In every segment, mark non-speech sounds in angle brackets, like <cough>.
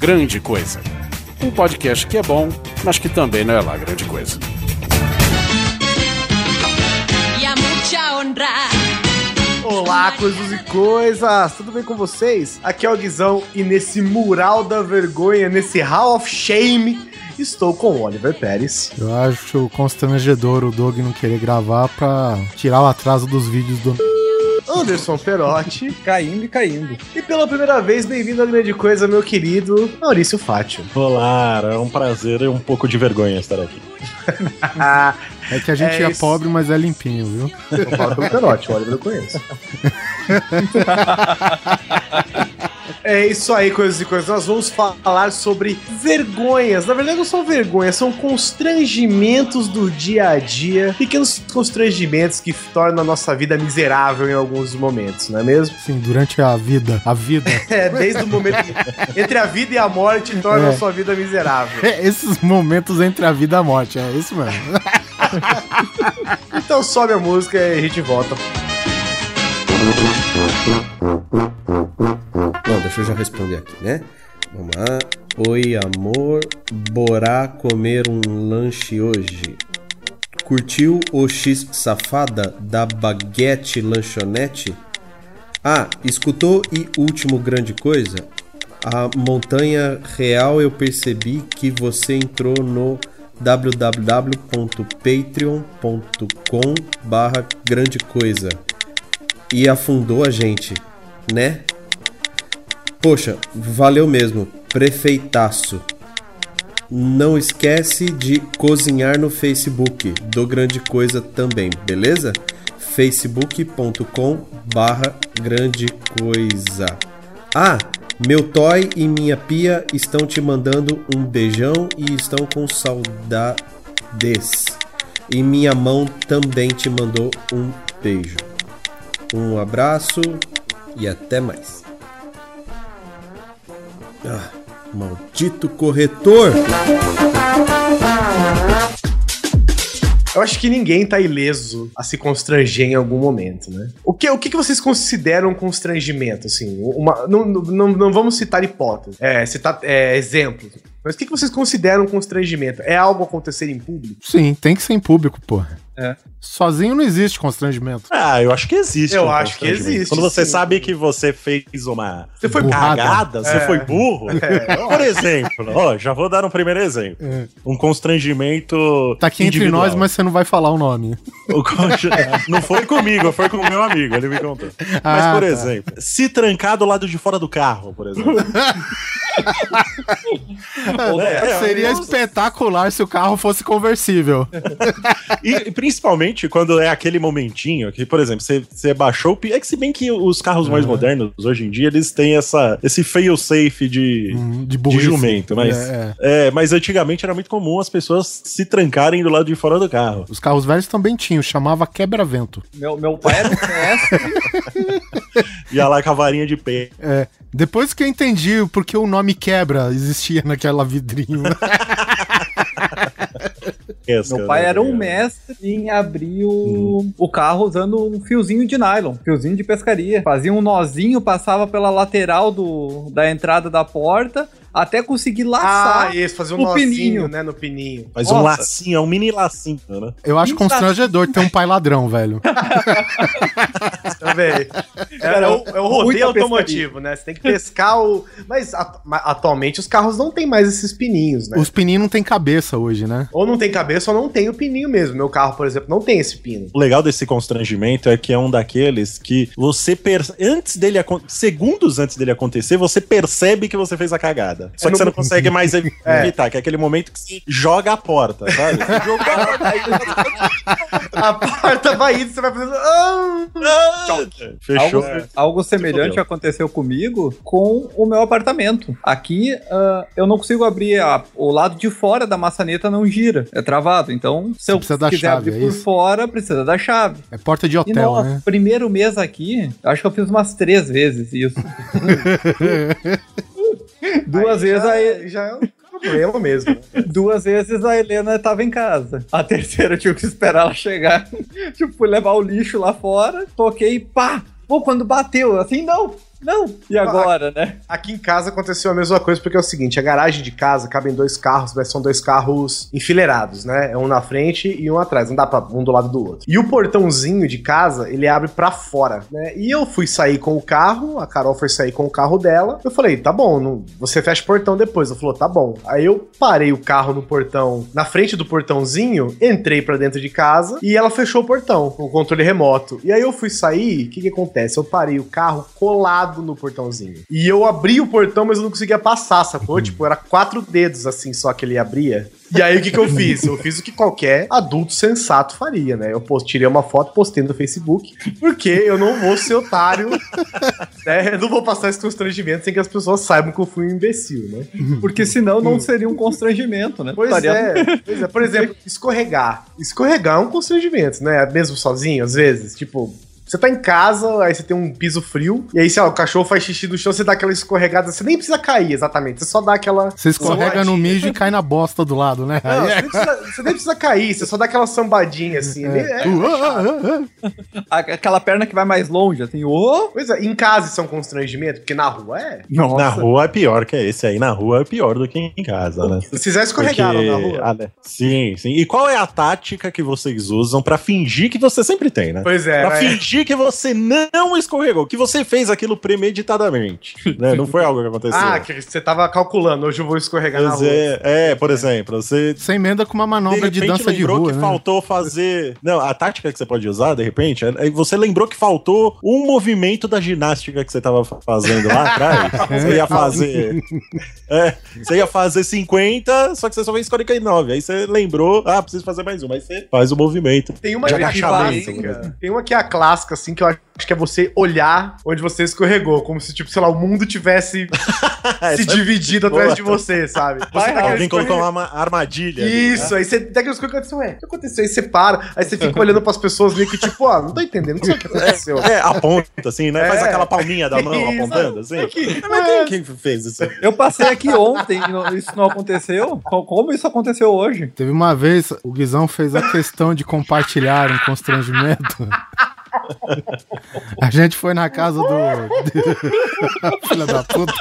Grande Coisa. Um podcast que é bom, mas que também não é lá grande coisa. Olá, coisas e coisas! Tudo bem com vocês? Aqui é o Guizão e nesse mural da vergonha, nesse Hall of Shame, estou com o Oliver Pérez. Eu acho constrangedor o Doug não querer gravar pra tirar o atraso dos vídeos do. Anderson Perotti. <laughs> Caindo e caindo. E pela primeira vez, bem-vindo à grande coisa, meu querido Maurício Fátio. Olá, é um prazer e um pouco de vergonha estar aqui. <laughs> É que a gente É é, pobre, mas é limpinho, viu? Eu falo pelo Perotti, o Oliver eu conheço. <laughs> É isso aí, coisas e coisas. Nós vamos falar sobre vergonhas. Na verdade, não são vergonhas, são constrangimentos do dia a dia. Pequenos constrangimentos que tornam a nossa vida miserável em alguns momentos, não é mesmo? Sim, durante a vida. A vida. <laughs> É, desde o momento entre a vida e a morte torna a É. sua vida miserável. É, Esses momentos entre a vida e a morte, é isso mesmo. <laughs> Então sobe a música e a gente volta. Não, deixa eu já responder aqui, né? Vamos lá. Oi, amor. Borá comer um lanche hoje. Curtiu o X safada da Baguete Lanchonete? Ah, escutou e último grande coisa? A montanha real eu percebi que você entrou no www.patreon.com barra grande coisa e afundou a gente, né? Poxa, valeu mesmo, prefeitaço. Não esquece de cozinhar no Facebook do Grande Coisa também, beleza? facebook.com barra grande coisa. Ah, meu toy e minha pia estão te mandando um beijão e estão com saudades. E minha mão também te mandou um beijo. Um abraço e até mais. Ah, maldito corretor! Eu acho que ninguém tá ileso a se constranger em algum momento, né? O que, o que, vocês consideram constrangimento, assim? Uma, não, não, não vamos citar hipóteses, é, citar é, exemplos. Mas o que, que vocês consideram constrangimento? É algo acontecer em público? Sim, tem que ser em público, porra. É. Sozinho não existe constrangimento. Ah, eu acho que existe. Eu um acho que existe, Quando você sim. sabe que você fez uma Você foi cagada, você É. foi burro. Por exemplo, ó, já vou dar um primeiro exemplo. É. Um constrangimento. Tá aqui entre individual. nós, mas você não vai falar o nome. O conge- Não foi comigo, foi com o meu amigo, ele me contou. Mas, Ah, por tá. exemplo, se trancar do lado de fora do carro, por exemplo. <laughs> É, Seria espetacular se o carro fosse conversível. <laughs> E e principalmente quando é aquele momentinho que, por exemplo, você, você baixou o. É que se bem que os carros mais modernos, hoje em dia, eles têm essa, esse fail safe de, Hum, De de jumento, mas. É, É, mas antigamente era muito comum as pessoas se trancarem do lado de fora do carro. Os carros velhos também tinham, chamava quebra-vento. Meu, meu pai era um. <laughs> <laughs> Ia lá com a varinha de pé. É, depois que eu entendi o porquê o nome quebra existia naquela vidrinho. <laughs> Meu pai era um mestre em abrir o, o carro usando um fiozinho de nylon, fiozinho de pescaria. Fazia um nozinho, passava pela lateral do, da entrada da porta, até conseguir laçar. Ah, isso, fazer um nozinho, pininho. né, no pininho. Um Nossa. lacinho, é um mini lacinho, né? Eu acho constrangedor ter um pai ladrão, velho. <laughs> <laughs> Vendo? <laughs> É, é o, é o rodeio Muita automotivo, né? Você tem que pescar o. Mas ma- atualmente os carros não tem mais esses pininhos, né? Os pininhos não tem cabeça hoje, né? Ou não tem cabeça ou não tem o pininho mesmo. Meu carro, por exemplo, não tem esse pino. O legal desse constrangimento é que é um daqueles que você antes dele segundos antes dele acontecer, você percebe que você fez a cagada. Só É que você não consegue mais <laughs> É. evitar, que é aquele momento que você joga a porta, sabe? Jogou a porta, aí A porta vai indo, você vai fazendo. Ah! Fechou. Algo, algo semelhante aconteceu comigo com o meu apartamento. Aqui ah, eu não consigo abrir a- o lado de fora da maçaneta não gira, é travado. Então, se eu precisa da quiser chave, abrir é por fora, precisa da chave. É porta de E hotel, no né? primeiro mês aqui, eu acho que eu fiz umas três vezes isso. <laughs> Duas Aí vezes já, a, já é um <laughs> problema mesmo. duas vezes a Helena tava em casa. A terceira eu tive que esperar ela chegar. <laughs> tipo, fui levar o lixo lá fora, toquei, pá! Pô, quando bateu, assim, não! Não, e agora, né? Aqui em casa aconteceu a mesma coisa, porque é o seguinte: a garagem de casa cabem dois carros, mas são dois carros enfileirados, né? É um na frente e um atrás, não dá pra um do lado do outro. E o portãozinho de casa, ele abre pra fora, né? E eu fui sair com o carro, a Carol foi sair com o carro dela. Eu falei, tá bom, não- você fecha o portão depois. Ela falou, tá bom. Aí eu parei o carro no portão, na frente do portãozinho, entrei pra dentro de casa e ela fechou o portão com o controle remoto. E aí eu fui sair, o que que acontece? Eu parei o carro colado no portãozinho. E eu abri o portão, mas eu não conseguia passar, sacou? Tipo, era quatro dedos assim só que ele abria. E aí o que que eu fiz? Eu fiz o que qualquer adulto sensato faria, né? Eu tirei uma foto, postei no Facebook, porque eu não vou ser otário, <laughs> né? Eu não vou passar esse constrangimento sem que as pessoas saibam que eu fui um imbecil, né? Porque senão não seria um constrangimento, né? Pois é, <laughs> pois é. Por exemplo, escorregar. Escorregar é um constrangimento, né? Mesmo sozinho, às vezes. Tipo, você tá em casa, aí você tem um piso frio, e aí, sei lá, o cachorro faz xixi no chão, você dá aquela escorregada, você nem precisa cair exatamente, você só dá aquela. Você escorrega no mijo e cai na bosta do lado, né? Não, você, é- nem precisa, você nem precisa cair, você só dá aquela sambadinha assim. É. é-. A- Aquela perna que vai mais longe, assim, ô! Pois é, em casa isso é um constrangimento, porque na rua é. Nossa. Na rua é pior que esse aí. Na rua é pior do que em casa, né? Vocês já escorregaram na rua? Ah, né? Sim, sim. E qual é a tática que vocês usam pra fingir que você sempre tem, né? Pois é, Pra né? Fingir que você não escorregou, que você fez aquilo premeditadamente. né? Não foi algo que aconteceu. Ah, que você tava calculando, hoje eu vou escorregar na Mas rua. é, é, por exemplo, você Você emenda com uma manobra de, repente dança de lembrou rua, que né? faltou fazer. Não, a tática que você pode usar, de repente, é é você lembrou que faltou um movimento da ginástica que você tava fazendo lá atrás. <laughs> Você ia fazer. É, <laughs> você ia fazer 50, só que você só fez 49. Aí você lembrou, ah, preciso fazer mais um. Aí você faz o movimento. Tem uma De que é agachamento, clássica. Tem uma que é a clássica, assim, que eu acho que é você olhar onde você escorregou. Como se, tipo, sei lá, o mundo tivesse <laughs> se é dividido boa. atrás de você, sabe? Você Vai, tá Alguém colocou uma ma- armadilha. ali, né? Isso, aí você aquelas coisas que aconteceu, ué, o que aconteceu? Aí você para, aí você fica olhando pras pessoas meio que tipo, ó, não tô entendendo, não sei o que <laughs> aconteceu. É, aponta, assim, né? Faz É. aquela palminha da mão <laughs> Isso. apontando, assim. Que- Mas quem, quem fez isso? Eu passei aqui ontem e isso não aconteceu. Co- Como isso aconteceu hoje? Teve uma vez, o Guizão fez a questão de compartilhar um constrangimento. A gente foi na casa do. <laughs> Filha da puta.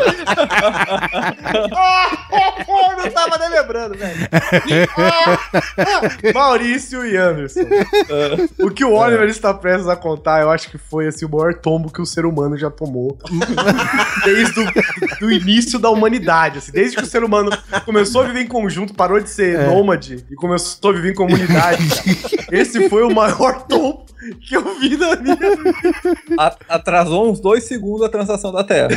eu não tava nem lembrando, velho. <laughs> Maurício e Anderson. O que o Oliver está prestes a contar, eu acho que foi assim, o maior tombo que o ser humano já tomou. Desde o início da humanidade. Assim, desde que o ser humano começou a viver em conjunto, parou de ser nômade e começou a viver em comunidade. Esse foi o maior tombo que eu vi na minha <laughs> atrasou uns dois segundos a transação da Terra.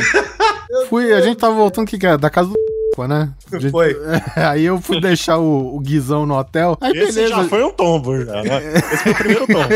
Fui, a gente tava voltando que que é? Da casa do né? <laughs> Gente- Foi. <laughs> Aí eu fui deixar o, o Guizão no hotel. Aí Esse beleza. já foi um tombo, já, né? Esse foi o primeiro tombo.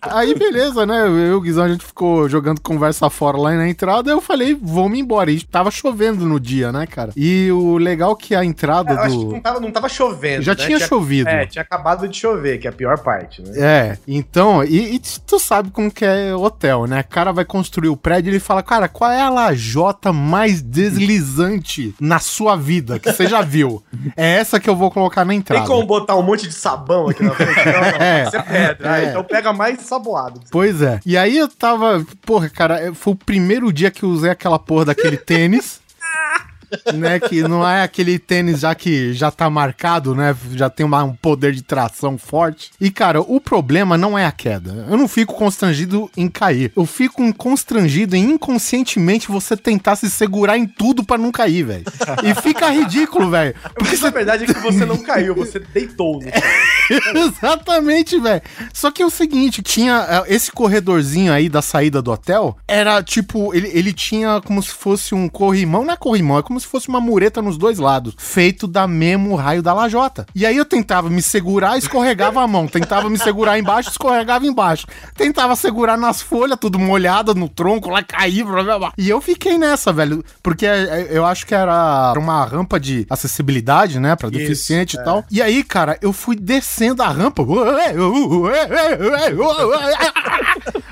<laughs> Aí beleza, né? Eu e o Guizão a gente ficou jogando conversa fora lá na entrada. Eu falei, vamos embora. E tava chovendo no dia, né, cara? E o legal que a entrada Eu acho que do. não tava, não tava chovendo. Já né? tinha chovido. É, tinha acabado de chover, que é a pior parte, né? É, então, e, e tu sabe como que é hotel, né? O cara vai construir o prédio e ele fala, cara, qual é a lajota mais deslizante na sua vida que você já viu? É essa que eu vou colocar na Tem entrada. como botar um monte de sabão aqui na frente? Não, não, <laughs> É. isso é pedra. Ah, É. então pega mais saboado. Pois é. E aí eu tava, porra, cara, foi o primeiro dia que eu usei aquela porra daquele tênis. <laughs> né, que não é aquele tênis já que já tá marcado, né, já tem uma- um poder de tração forte. E cara, o problema não é a queda. Eu não fico constrangido em cair. Eu fico constrangido em inconscientemente você tentar se segurar em tudo pra não cair, velho. E fica ridículo, velho. Porque na verdade é que você não caiu, você deitou no. <laughs> Exatamente, velho. Só que é o seguinte, tinha é, esse corredorzinho aí da saída do hotel, era tipo, ele, ele tinha como se fosse um corrimão, não é corrimão, é como se fosse uma mureta nos dois lados, feito da mesmo raio da lajota. E aí eu tentava me segurar, escorregava a mão, tentava me segurar embaixo, escorregava embaixo. Tentava segurar nas folhas, tudo molhado no tronco, lá caía, blá, blá, blá. E eu fiquei nessa, velho, porque é, é, eu acho que era uma rampa de acessibilidade, né, pra deficiente e tal. E aí, cara, eu fui descendo a rampa.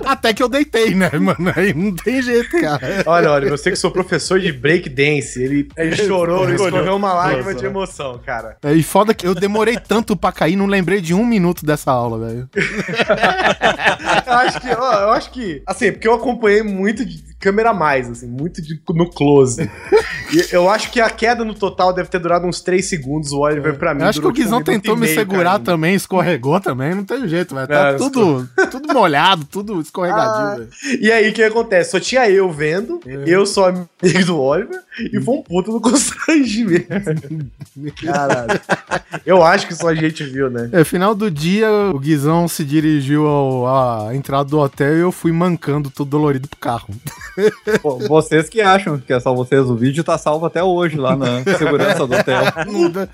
Até que eu deitei, né, mano? Aí não tem jeito, cara. Olha, olha, você que sou professor de breakdance, ele, ele chorou, ele escorreu uma lágrima de emoção, cara. É, e foda que eu demorei tanto pra cair, não lembrei de um minuto dessa aula, velho. <laughs> eu acho que, ó, eu acho que, assim, porque eu acompanhei muito de câmera a mais, assim, muito de, no close. <laughs> E eu acho que a queda no total deve ter durado uns 3 segundos. O Oliver, pra mim, Eu acho que o tipo, Guizão um tentou me meio segurar caindo. também, escorregou também, não tem jeito, velho. Tá É, tudo, tudo molhado, tudo escorregadio, velho. E aí, o que acontece? Só tinha eu vendo, É. eu sou amigo do Oliver, e foi um puto do <laughs> constrangimento. Caralho. Eu acho que só a gente viu, né? É, final do dia, o Guizão se dirigiu ao- à entrada do hotel e eu fui mancando todo dolorido pro carro. <laughs> Pô, vocês que acham que é só vocês, o vídeo tá salvo até hoje lá na segurança do hotel.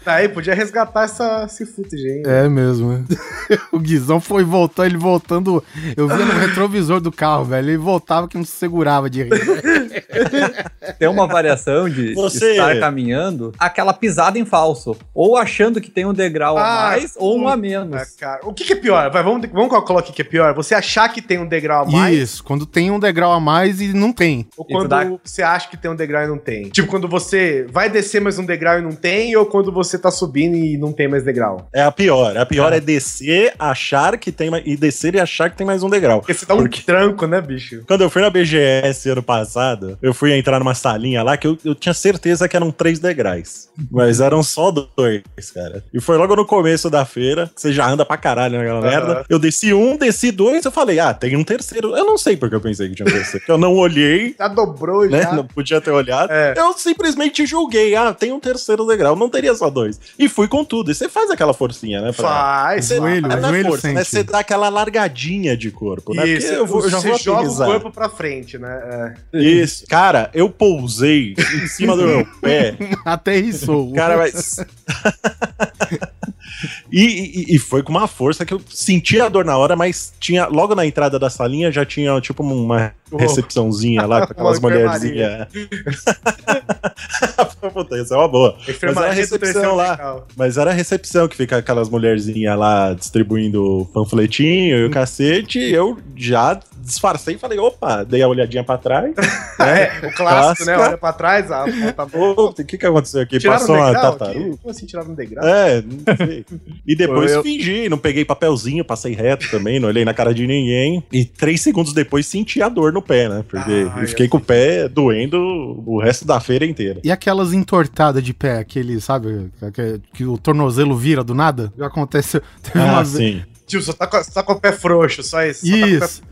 Tá aí, podia resgatar essa, esse footage aí. É mesmo. né? <laughs> o Guizão foi voltando, ele voltando. Eu via no retrovisor do carro, velho. Ele voltava que não se segurava de rir. Tem uma variação de Você- estar caminhando, aquela pisada em falso. Ou achando que tem um degrau Ah, a mais ou um a Ah, menos. cara. O que, que é pior? Vai, vamos, vamos calcular o que, que é pior. Você achar que tem um degrau a mais Isso, quando tem um degrau a mais e não tem. ou quando dá- você acha que tem um degrau e não tem? Tipo, quando você vai descer mais um degrau e não tem, ou quando você tá subindo e não tem mais degrau? É a pior. A pior Ah. é descer, achar que tem mais. E descer e achar que tem mais um degrau. Porque você dá um Porque- tranco, né, bicho? Quando eu fui na BGS ano passado, eu fui entrar numa salinha lá que eu, eu tinha certeza que eram três degraus. Mas eram só dois, cara. E foi logo no começo da feira, que você já anda pra caralho naquela Aham. merda. Eu desci um, desci dois, eu falei, ah, tem um terceiro. Eu não sei porque eu pensei que tinha um terceiro. Porque eu não olhei, Já dobrou, né? já. Não podia ter olhado. É. Eu simplesmente julguei, ah, tem um terceiro degrau, não teria só dois. E fui com tudo. E você faz aquela forcinha, né? pra- Faz. Você, Joelho, não é joelho força, né? sente. Você dá aquela largadinha de corpo, né? Isso, Porque eu, vou, eu já você vou joga o corpo pra frente, né? É. Isso. Cara, eu pousei em cima do meu pé. <laughs> Aterrissou. Cara, mas. <laughs> e, e- e foi com uma força que eu senti a dor na hora, mas tinha. Logo na entrada da salinha já tinha tipo uma recepçãozinha lá com aquelas <laughs> mulherzinhas. <laughs> Puta, isso é uma boa. Mas era a recepção lá. Mas era a recepção que fica aquelas mulherzinhas lá distribuindo panfletinho e o cacete. E eu já disfarcei e falei, opa, dei a olhadinha pra trás. <laughs> É, o clássico, né? Olha pra trás, a tá Ô, O que, que aconteceu aqui? Tiraram Passou um uma tartaruga? Como assim tiraram um degrau? É, não sei. E depois Eu- fingi, não peguei papelzinho, passei reto também, não olhei na cara de ninguém. E três segundos depois senti a dor no pé, né? Porque Ai, eu fiquei com o pé doendo o resto da feira inteira. E aquelas entortadas de pé, aquele, sabe, que, que o tornozelo vira do nada? Já aconteceu. <laughs> Teve uma Ah, vez- sim. Tio, só tá, com, só tá com o pé frouxo, só isso. só tá com o pé Isso.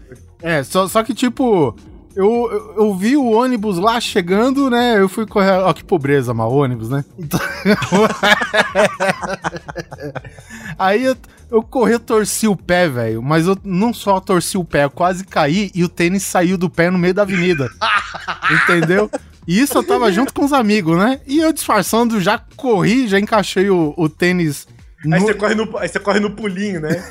É, só, só que tipo. Eu, eu, eu vi o ônibus lá chegando, né? Eu fui correr. Ó, que pobreza, mal ônibus, né? Então- <laughs> Aí eu, eu corri, eu torci o pé, velho. Mas eu não só torci o pé, eu quase caí e o tênis saiu do pé no meio da avenida. Entendeu? E isso eu tava junto com os amigos, né? E eu disfarçando, já corri, já encaixei o, o tênis. Aí, no- você corre no, aí você corre no pulinho, né? <laughs>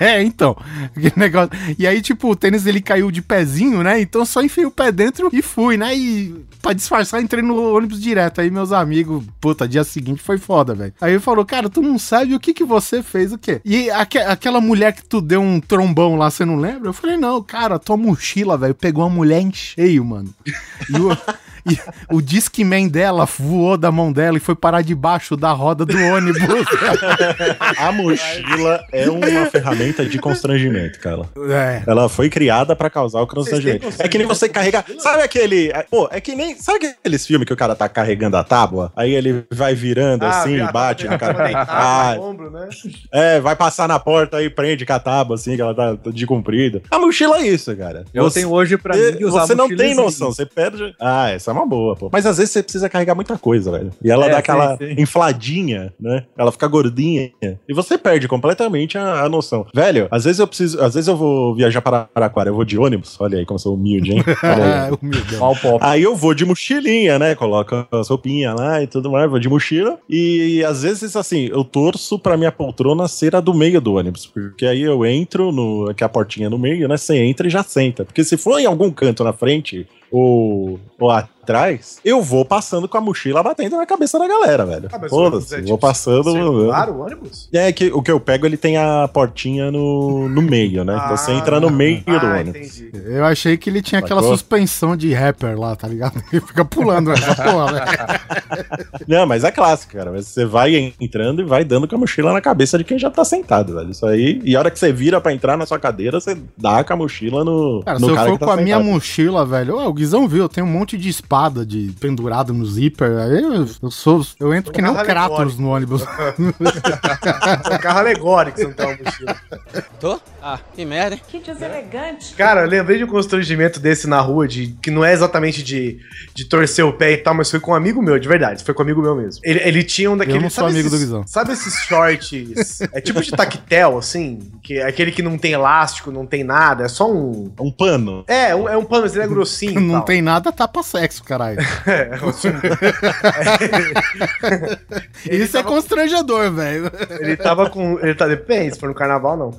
é, é, então. Aquele negócio. E aí, tipo, o tênis ele caiu de pezinho, né? Então eu só enfiei o pé dentro e fui, né? E pra disfarçar, entrei no ônibus direto. Aí meus amigos, puta, dia seguinte foi foda, velho. Aí ele falou, cara, tu não sabe o que que você fez, o quê? E aque- aquela mulher que tu deu um trombão lá, você não lembra? Eu falei, não, cara, tua mochila, velho, pegou uma mulher em cheio, mano. E o. E o Discman dela voou da mão dela e foi parar debaixo da roda do ônibus. <laughs> A mochila é uma ferramenta de constrangimento, cara. é. Ela foi criada pra causar o constrangimento. É que nem você carregar. Sabe aquele. é, Pô, é que nem. Sabe aqueles filmes que o cara tá carregando a tábua? Aí ele vai virando assim, Ah, bate na cara. Deitado, Ah, ombro, né? é, vai passar na porta aí, prende com a tábua, assim, que ela tá de comprida. A mochila é isso, cara. Eu Você- tenho hoje pra você- mim usar Você não tem exige. noção, você perde. Ah, essa é uma boa, pô. Mas às vezes você precisa carregar muita coisa, velho. E ela É, dá sim, aquela sim. infladinha, né? Ela fica gordinha. E você perde completamente a, a noção. Velho, às vezes eu preciso. Às vezes eu vou viajar para Araquara, eu vou de ônibus. Olha aí como eu sou humilde, hein? <laughs> Olha aí. <laughs> É, pop. Aí eu vou de mochilinha, né? Coloco as roupinhas lá e tudo mais, vou de mochila. E às vezes, assim, eu torço pra minha poltrona ser a do meio do ônibus. Porque aí eu entro, no, aqui a portinha no meio, né? Você entra e já senta. Porque se for em algum canto na frente, ou, ou atrás, eu vou passando com a mochila batendo na cabeça da galera, velho. Ah, Foda-se, é, tipo, vou passando. Circular o ônibus? É que o que eu pego, ele tem a portinha no, no meio, né? então você Ah, entra no meio do Ah, ônibus. entendi. Eu achei que ele tinha aquela Sacou? suspensão de rapper lá, tá ligado? <laughs> Ele fica pulando essa porra, velho. <laughs> Não, mas é clássico, cara. Mas Você vai entrando e vai dando com a mochila na cabeça de quem já tá sentado, velho. Isso aí. E a hora que você vira pra entrar na sua cadeira, você dá com a mochila no. Cara, no se eu cara for que tá com a minha sentado. mochila, velho, ó, o Guizão viu, eu tenho um monte de espada de pendurado no zíper. Aí eu, eu sou. Eu entro que nem carro Kratos no ônibus. <laughs> É um carro alegórico, você não mochila. Tô? Ah, que merda, hein? Que deselegante. Cara, eu lembrei de um constrangimento desse na rua, de que não é exatamente de, de torcer o pé e tal, mas foi com um amigo meu, de verdade. Foi com um amigo meu mesmo. Ele, ele tinha um daqueles. não sou amigo do Guizão. Sabe esses shorts? é tipo de tactel, assim? Que é aquele que não tem elástico, não tem nada, é só um. Um pano. É, um- é um pano, mas ele é grossinho. <laughs> Não tal. tem nada, tapa sexo, caralho. <laughs> É, <laughs> Isso é tava- constrangedor, velho. Ele tava com. Ele tá, depende, se for no carnaval, não.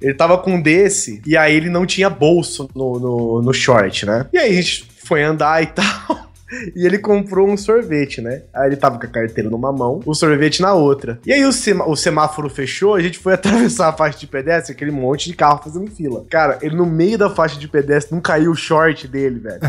Ele tava com um desse, e aí ele não tinha bolso no, no, no short, né? E aí a gente foi andar e tal. <laughs> E ele comprou um sorvete, né? Aí ele tava com a carteira numa mão, o sorvete na outra. E aí o, o semáforo fechou, a gente foi <laughs> atravessar a faixa de pedestre, aquele monte de carro fazendo fila. Cara, ele no meio da faixa de pedestre não caiu o short dele, velho.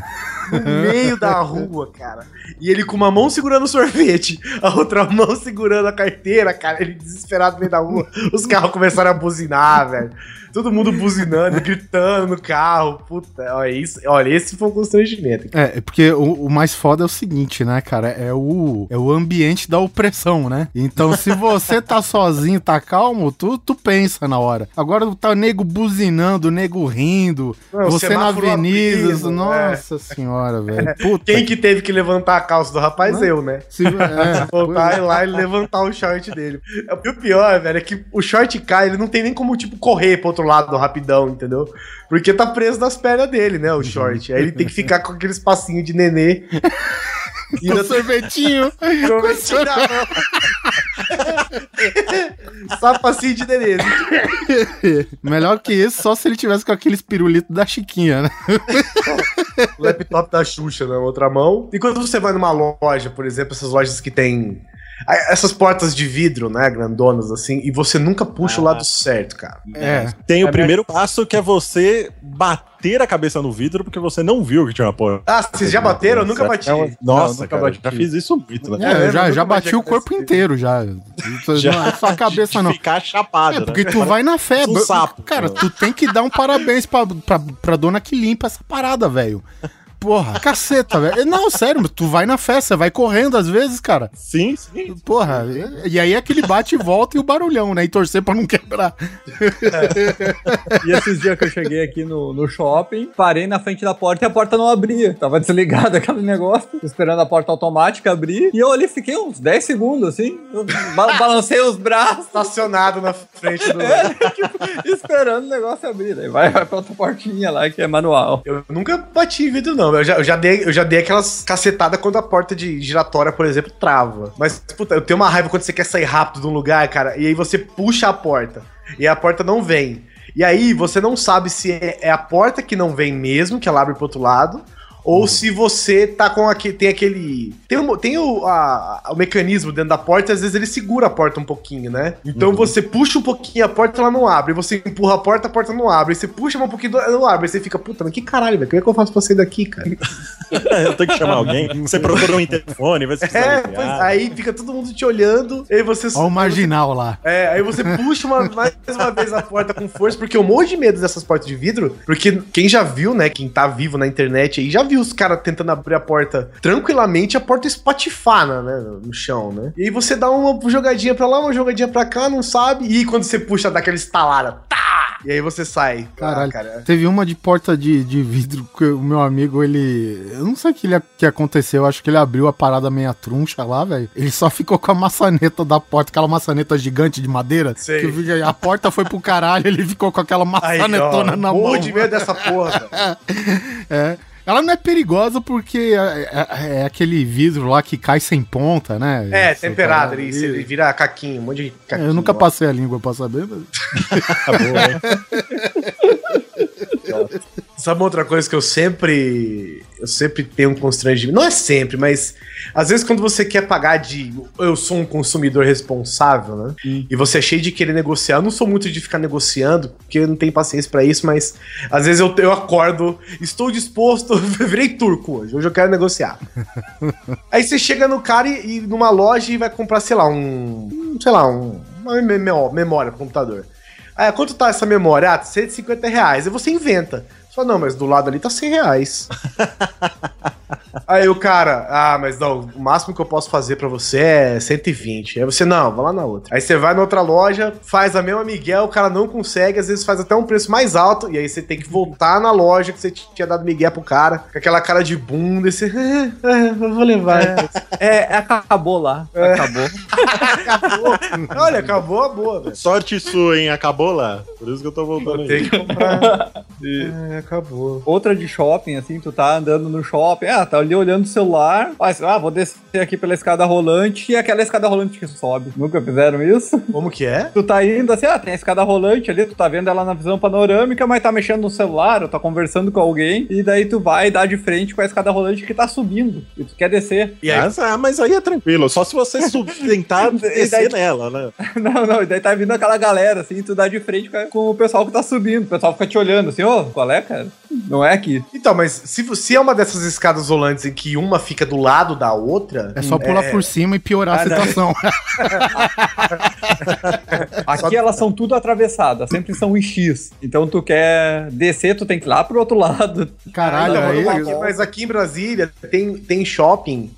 No <laughs> meio da rua, cara. E ele com uma mão segurando o sorvete, a outra mão segurando a carteira, cara. Ele desesperado no meio da rua. Os carros começaram a buzinar, velho. Todo mundo buzinando, gritando no carro. Puta, olha isso. Olha, esse foi um constrangimento. É, é porque o, o mais foda é o seguinte, né, cara? É o, é o ambiente da opressão, né? Então, se você tá <laughs> sozinho, tá calmo, tu, tu pensa na hora. Agora tá o nego buzinando, o nego rindo, Não, você na avenida. abrindo, nossa senhora, velho. <laughs> Quem que teve que levantar a calça do rapaz? Não. Eu, né? Se, é, <laughs> Voltar lá e levantar o short dele. E o pior, velho, é que o short cai, ele não tem nem como, tipo, correr pro outro lado rapidão, entendeu? Porque tá preso nas pernas dele, né, o short. Aí ele tem que ficar com aquele espacinho de nenê. E o sorvetinho. <laughs> sorvetinho na mão. <laughs> Só passinho de nenê. Melhor que isso, só se ele tivesse com aqueles pirulitos da Chiquinha, né? O laptop da Xuxa na outra mão. E quando você vai numa loja, por exemplo, essas lojas que tem essas portas de vidro, né, grandonas assim, e você nunca puxa o lado certo, cara. É. Tem o É primeiro passo que é você bater a cabeça no vidro porque você não viu que tinha uma porra. Ah, vocês já bateram? Eu nunca bati. Nossa, Não, nunca cara, bati. já fiz isso muito, né? É, eu eu já, já bati o corpo inteiro já. <laughs> Isso Não é só a cabeça, não. ficar chapado, É, né? porque tu vai na fé. Um sapo. Cara, tu tem que dar um parabéns pra, pra, pra dona que limpa essa parada, velho. Porra, caceta, velho. Não, sério, tu vai na você vai correndo às vezes, cara. Sim, sim. Porra, e e aí é aquele bate e volta e o barulhão, né? E torcer pra não quebrar. E esses dias que eu cheguei aqui no, no shopping, parei na frente da porta e a porta não abria. Tava desligado <laughs> aquele negócio, esperando a porta automática abrir. E eu ali fiquei uns 10 segundos, assim. Ba- balancei os braços, Estacionado na frente do. <laughs> esperando o negócio abrir. Daí vai, vai pra outra portinha lá que é manual. Eu nunca bati em vidro, não. Eu já, eu já, dei, eu já dei aquelas cacetadas quando a porta de giratória, por exemplo, trava. Mas, puta, eu tenho uma raiva quando você quer sair rápido de um lugar, cara, e aí você puxa a porta. E a porta não vem. E aí você não sabe se é, é a porta que não vem mesmo, que ela abre pro outro lado. Ou se você tá com aquele. Tem aquele. Tem, o, tem o, a- o mecanismo dentro da porta, às vezes ele segura a porta um pouquinho, né? Então você puxa um pouquinho a porta, ela não abre. Você empurra a porta, a porta não abre. Você puxa um pouquinho, ela não abre. Aí você fica, puta, mas que caralho, velho? Como é que eu faço pra sair daqui, cara? <laughs> eu tenho que chamar alguém. <laughs> Você procura um interfone, vai se É, pois, aí fica todo mundo te olhando, aí você. Olha o marginal lá. É, aí você puxa uma, mais uma vez a porta com força, porque eu morro de medo dessas portas de vidro, porque quem já viu, né, quem tá vivo na internet aí, já viu os caras tentando abrir a porta tranquilamente, a porta espatifana, né, no chão, né? E aí você dá uma jogadinha pra lá, uma jogadinha pra cá, não sabe, e quando você puxa, dá aquela estalada, tá! E aí você sai. Caralho. Ah, cara. Teve uma de porta de, de vidro que o meu amigo, ele. Eu não sei o que, ele, que aconteceu. Acho que ele abriu a parada meia truncha lá, velho. Ele só ficou com a maçaneta da porta, aquela maçaneta gigante de madeira. Sei. Que a porta foi pro caralho, ele ficou com aquela maçanetona na mão. de medo dessa porra. <laughs> É. Ela não é perigosa porque é, é- é aquele vidro lá que cai sem ponta, né? É, temperado, ele, ele vira caquinho, um monte de caquinho. Eu nunca ó. passei a língua pra saber, mas... <laughs> Tá bom, <laughs> Sabe uma outra coisa que eu sempre. Eu sempre tenho um constrangimento. Não é sempre, mas às vezes quando você quer pagar de. Eu sou um consumidor responsável, né? E você é cheio de querer negociar. Eu não sou muito de ficar negociando, porque eu não tenho paciência pra isso, mas às vezes eu, eu acordo, estou disposto. <laughs> Virei turco hoje. Hoje eu quero negociar. <laughs> Aí você chega no cara e, e numa loja e vai comprar, sei lá, um. sei lá, um, uma mem- mem- memória pro computador. Aí, quanto tá essa memória? Ah, 150 reais. Aí você inventa. Só não, mas do lado ali tá 100 reais. <laughs> Aí o cara, ah, mas não, o máximo que eu posso fazer pra você é 120. Aí você, não, vai lá na outra. Aí você vai na outra loja, faz a mesma Miguel, o cara não consegue, às vezes faz até um preço mais alto, e aí você tem que voltar na loja que você tinha dado Miguel pro cara, com aquela cara de bunda, e você, "Ah, ah, eu vou levar. É, acabou lá. Acabou. acabou. Olha, acabou a boa, velho. Sorte sua, hein? Acabou lá. Por isso que eu tô voltando aí. Tem que comprar. <laughs> É, acabou. Outra de shopping, assim, tu tá andando no shopping, ah, tá ali olhando o celular, mas, ah, vou descer aqui pela escada rolante e aquela escada rolante que sobe. Nunca fizeram isso? <laughs> Como que é? Tu tá indo assim, ah, tem a escada rolante ali, tu tá vendo ela na visão panorâmica, mas tá mexendo no celular, ou tá conversando com alguém, e daí tu vai dar de frente com a escada rolante que tá subindo, e tu quer descer. E aí, Mas, ah, mas aí é tranquilo, só se você sub- <laughs> tentar descer daí- nela, né? <laughs> Não, não, e daí tá vindo aquela galera, assim, tu dá de frente com, com o pessoal que tá subindo, o pessoal fica te olhando, assim, ô, qual é, cara? Não é aqui. Então, mas se, se é uma dessas escadas rolantes em que uma fica do lado da outra. É só pular por cima e piorar a Ah, não. situação. <laughs> Aqui elas são tudo atravessadas, sempre são em X. Então tu quer descer, tu tem que ir lá pro outro <laughs> lado. Caralho, Não, aqui- mas aqui em Brasília tem, tem shopping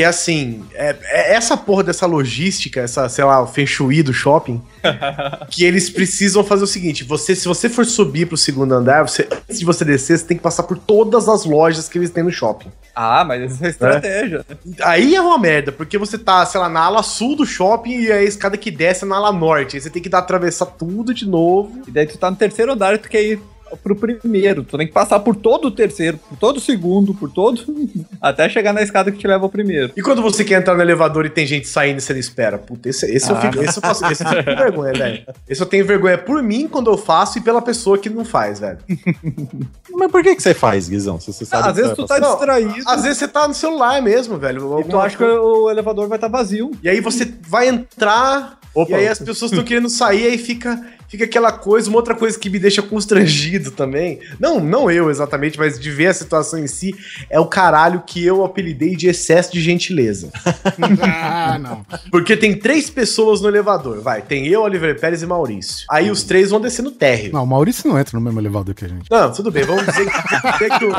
que é assim, é, é essa porra dessa logística, essa, sei lá, o feng shui do shopping, <laughs> que eles precisam fazer o seguinte, você, se você for subir pro segundo andar, você, antes de você descer, você tem que passar por todas as lojas que eles têm no shopping. Ah, mas essa é a estratégia. Aí é uma merda, porque você tá, sei lá, na ala sul do shopping e a escada que desce é na ala norte, aí você tem que dar, atravessar tudo de novo. E daí tu tá no terceiro andar e tu quer ir pro primeiro. Tu tem que passar por todo o terceiro, por todo o segundo, por todo. <laughs> até chegar na escada que te leva ao primeiro. E quando você quer entrar no elevador e tem gente saindo e você não espera? Puta, esse, esse eu Ah. fico, esse eu faço, esse eu fico com vergonha, velho. Esse eu tenho vergonha por mim quando eu faço e pela pessoa que não faz, velho. <laughs> Mas por que, que você faz, Guizão? Se você sabe Ah, às que vezes você tu tá Não, distraído. Às vezes você tá no celular mesmo, velho. E tu alguma acha que o elevador vai estar vazio. E aí você vai entrar, Opa. e aí as pessoas estão querendo sair, aí fica, fica aquela coisa. Uma outra coisa que me deixa constrangido também. Não, não eu exatamente, mas de ver a situação em si, é o caralho que eu apelidei de excesso de gentileza. <laughs> ah, não. Porque tem três pessoas no elevador, vai. Tem eu, Oliver Pérez e Maurício. Aí os três vão descer no térreo. Não, o Maurício não entra no mesmo elevador que a gente. Não, tudo bem, vamos dizer que, que o,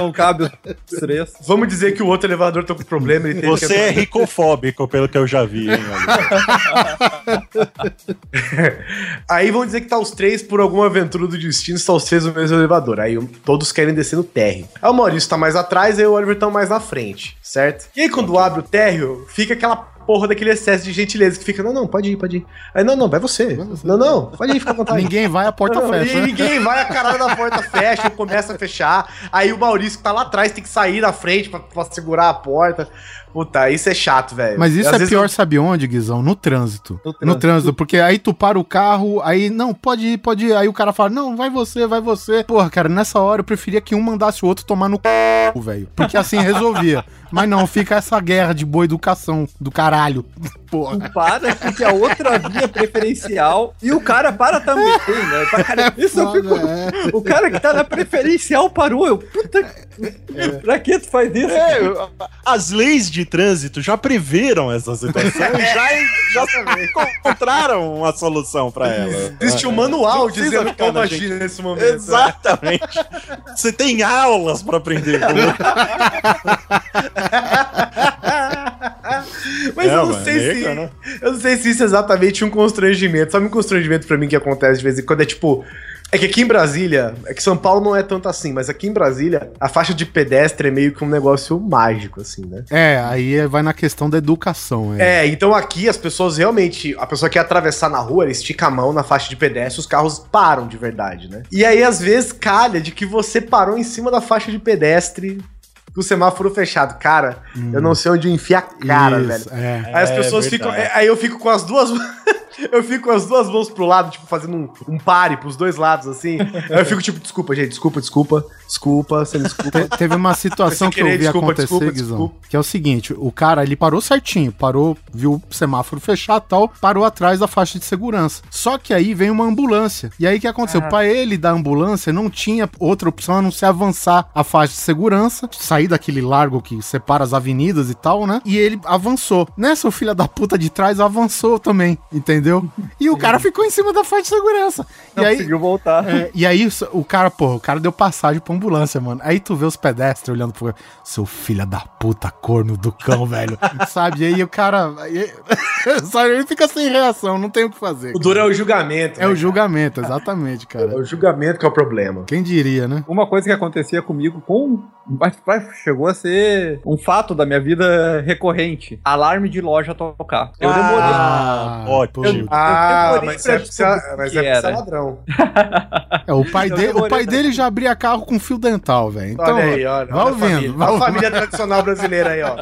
Não cabe os três. vamos dizer que o outro elevador tá com problema. Ele que Você é ricofóbico, pelo que eu já vi, hein? <laughs> Aí vão dizer que tá os três por alguma aventura do destino, estão os três no mesmo elevador. Aí todos querem descer no térreo. Aí o Maurício tá mais atrás, aí o Oliver tá mais na frente, certo? E aí quando abre o térreo, fica aquela porra daquele excesso de gentileza que fica, não, não, pode ir, pode ir. Aí, não, não, vai você. Não, não, pode ir, fica à vontade. Ninguém vai, a porta Não, fecha. E ninguém vai, a caralho da porta fecha, começa a fechar. Aí o Maurício que tá lá atrás tem que sair na frente pra, pra segurar a porta. Puta, isso é chato, velho. Mas isso é pior, eu- sabe onde, Guizão? No trânsito. No No trânsito. trânsito. porque aí tu para o carro, aí, não, pode ir, pode ir. Aí o cara fala, não, vai você, vai você. Porra, cara, nessa hora eu preferia que um mandasse o outro tomar no c, velho. Porque assim resolvia. Mas não, fica essa guerra de boa educação do caralho. Porra. Tu para porque a outra via preferencial e o cara para também, né? Pra cara, isso eu fico. É. O cara que tá na preferencial parou. Eu, puta. Pra que tu faz isso? É, eu- as leis de trânsito já preveram essa situação e <laughs> já, já encontraram uma solução pra ela. Existe um manual dizendo como agir nesse momento. né? Exatamente. Você tem aulas pra aprender. <laughs> como- <laughs> <laughs> Mas É, eu não mano, sei nega, se. né? Eu não sei se isso é exatamente um constrangimento. Sabe um constrangimento pra mim que acontece de vez em quando? É tipo. É que aqui em Brasília, é que São Paulo não é tanto assim, mas aqui em Brasília, a faixa de pedestre é meio que um negócio mágico, assim, né? É, aí vai na questão da educação. É. É, então aqui as pessoas realmente. A pessoa quer atravessar na rua, ela estica a mão na faixa de pedestre, os carros param de verdade, né? E aí, às vezes, calha de que você parou em cima da faixa de pedestre com o semáforo fechado. Cara, eu não sei onde eu enfio a cara, Isso, velho. É. Aí as É pessoas verdade. ficam. é, Aí eu fico com as duas. <laughs> Eu fico com as duas mãos pro lado, tipo, fazendo um, um pare pros dois lados, assim. Aí eu fico tipo, desculpa, gente, desculpa, desculpa, desculpa, você desculpa. Te- Teve uma situação que eu vi desculpa, acontecer, desculpa, Guizão, desculpa. que é o seguinte, o cara, ele parou certinho, parou, viu o semáforo fechar e tal, parou atrás da faixa de segurança. Só que aí vem uma ambulância. E aí o que aconteceu? Pra ele da ambulância não tinha outra opção a não ser avançar a faixa de segurança, sair daquele largo que separa as avenidas e tal, né? E ele avançou. Nessa, o filho da puta de trás avançou também, entendeu? E o cara ficou em cima da faixa de segurança. Não e aí, conseguiu voltar. é, e aí, isso- o cara, pô, o cara deu passagem pra ambulância, mano. Aí tu vê os pedestres olhando pro. Seu filho da puta, corno do cão, <laughs> velho. Sabe? E aí o cara. <laughs> sabe? Ele fica sem reação, não tem o que fazer. O duro é o julgamento. É né, o julgamento, exatamente, cara? É cara. o julgamento que é o problema. Quem diria, né? Uma coisa que acontecia comigo com. mas- mas Chegou a ser um fato da minha vida recorrente. Alarme de loja tocar. Eu demorei. Ah, ótimo. Eu- Ah, demorei mas pra é porque você, descobrir mas é era. ladrão. É, o pai, Eu dele, o pai dele já abria carro com fio dental, velho. Então, olha aí, olha. vai olha a família. vai a família tradicional brasileira aí, ó.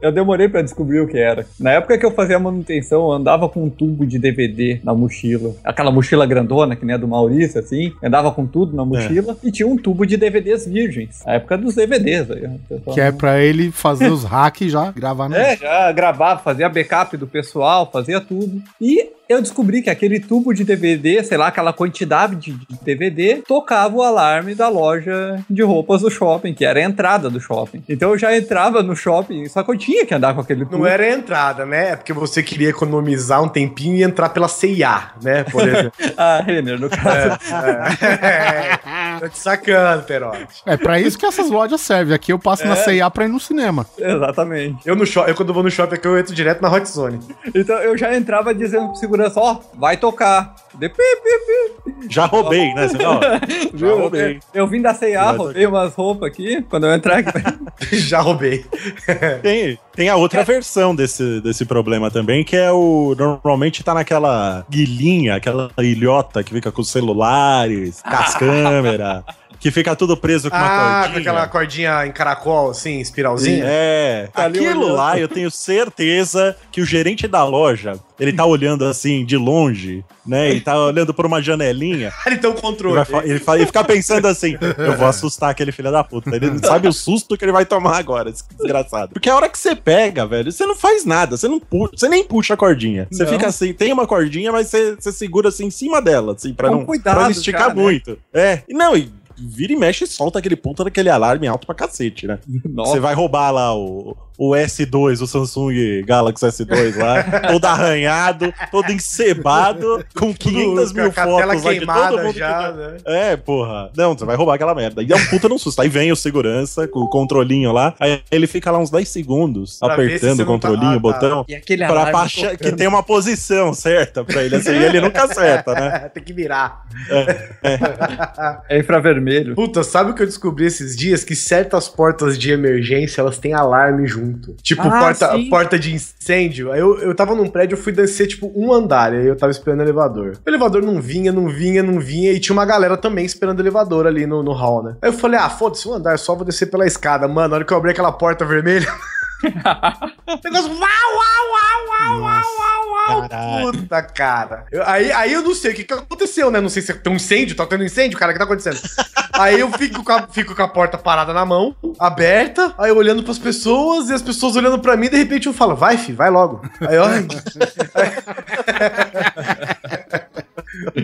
Eu demorei pra descobrir o que era. Na época que eu fazia manutenção, eu andava com um tubo de DVD na mochila. Aquela mochila grandona, que nem a do Maurício, assim. Andava com tudo na mochila. E tinha um tubo de DVDs virgens. A época dos DVDs. Aí, Que é pra ele fazer os hacks já gravar no. É, já gravava, fazia backup do pessoal, fazia tudo. E eu descobri que aquele tubo de DVD, sei lá, aquela quantidade de de DVD, tocava o alarme da loja de roupas do shopping, que era a entrada do shopping. Então eu já entrava no shopping, só que eu tinha que andar com aquele. Não era a entrada, né? É porque você queria economizar um tempinho e entrar pela CIA, né? Por exemplo. <laughs> Ah, Renner, no caso. é. Tô te sacando, Perote. É pra isso que essas lojas servem. Aqui eu passo na CIA pra ir no cinema. Exatamente. Eu, no shopping, eu quando vou no shopping aqui, eu entro direto na Hot Zone. Então eu já entrava dizendo pro segurança, ó, vai tocar. De pi, pi, pi. Já roubei, né? <laughs> Já roubei. eu vim da C&A, roubei umas roupas aqui, quando eu entrar aqui. <laughs> Já roubei. <laughs> Tem, tem a outra versão desse, desse problema também, que é o. Normalmente tá naquela guilhinha, aquela ilhota que fica com os celulares, com as câmeras, que fica tudo preso com uma Ah, com cordinha. aquela cordinha em caracol, assim, espiralzinha. É, Tá aquilo lá eu tenho certeza que o gerente da loja, ele tá olhando assim de longe, né? E tá olhando por uma janelinha. <laughs> Ele tem um Ele, controle. vai fa- ele, fa- ele fica pensando assim: eu vou assustar aquele filho da puta. Ele não sabe o susto que ele vai tomar agora, desgraçado. Porque a hora que você pega, velho, você não faz nada, você não puxa, você nem puxa a cordinha. Você Não. fica assim, tem uma cordinha, mas você, você segura assim em cima dela, assim, pra Com não, cuidado pra não esticar já, né? muito. É. E não, e vira e mexe e solta aquele puta daquele alarme alto pra cacete, né? <laughs> Você vai roubar lá o, o S2, o Samsung Galaxy S2 lá, <laughs> todo arranhado, todo encebado, com 500 mil com fotos lá de todo mundo. já, que- né? É, porra. Não, você vai roubar aquela merda. E é um puta não susto. Aí vem o segurança com o controlinho lá, aí ele fica lá uns 10 segundos Pra apertando o tá- controlinho, ah, o botão. E aquele Pra achar que tem uma posição certa pra ele, assim, e ele nunca <laughs> acerta, né? <laughs> Tem que virar. É infravermelho. Puta, sabe o que eu descobri esses dias? Que certas portas de emergência, elas têm alarme junto. Tipo, Ah, porta, sim. porta de incêndio. Aí eu, eu tava num prédio, eu fui descer, tipo, um andar. Aí eu tava esperando o elevador. O elevador não vinha, não vinha, não vinha. E tinha uma galera também esperando o elevador ali no, no hall, né? Aí eu falei, ah, foda-se, um andar, só vou descer pela escada. Mano, na hora que eu abri aquela porta vermelha... <laughs> negócio... Uau, uau, uau, uau, uau, uau, uau. Puta, cara. Eu- aí, aí eu não sei o que, que aconteceu, né? Não sei se tem um incêndio, tá tendo incêndio, cara, o que tá acontecendo? aí eu fico com, a, fico com a porta parada na mão, aberta, aí eu olhando pras pessoas e as pessoas olhando pra mim, de repente eu falo, vai, fi, vai logo. Aí eu. <laughs>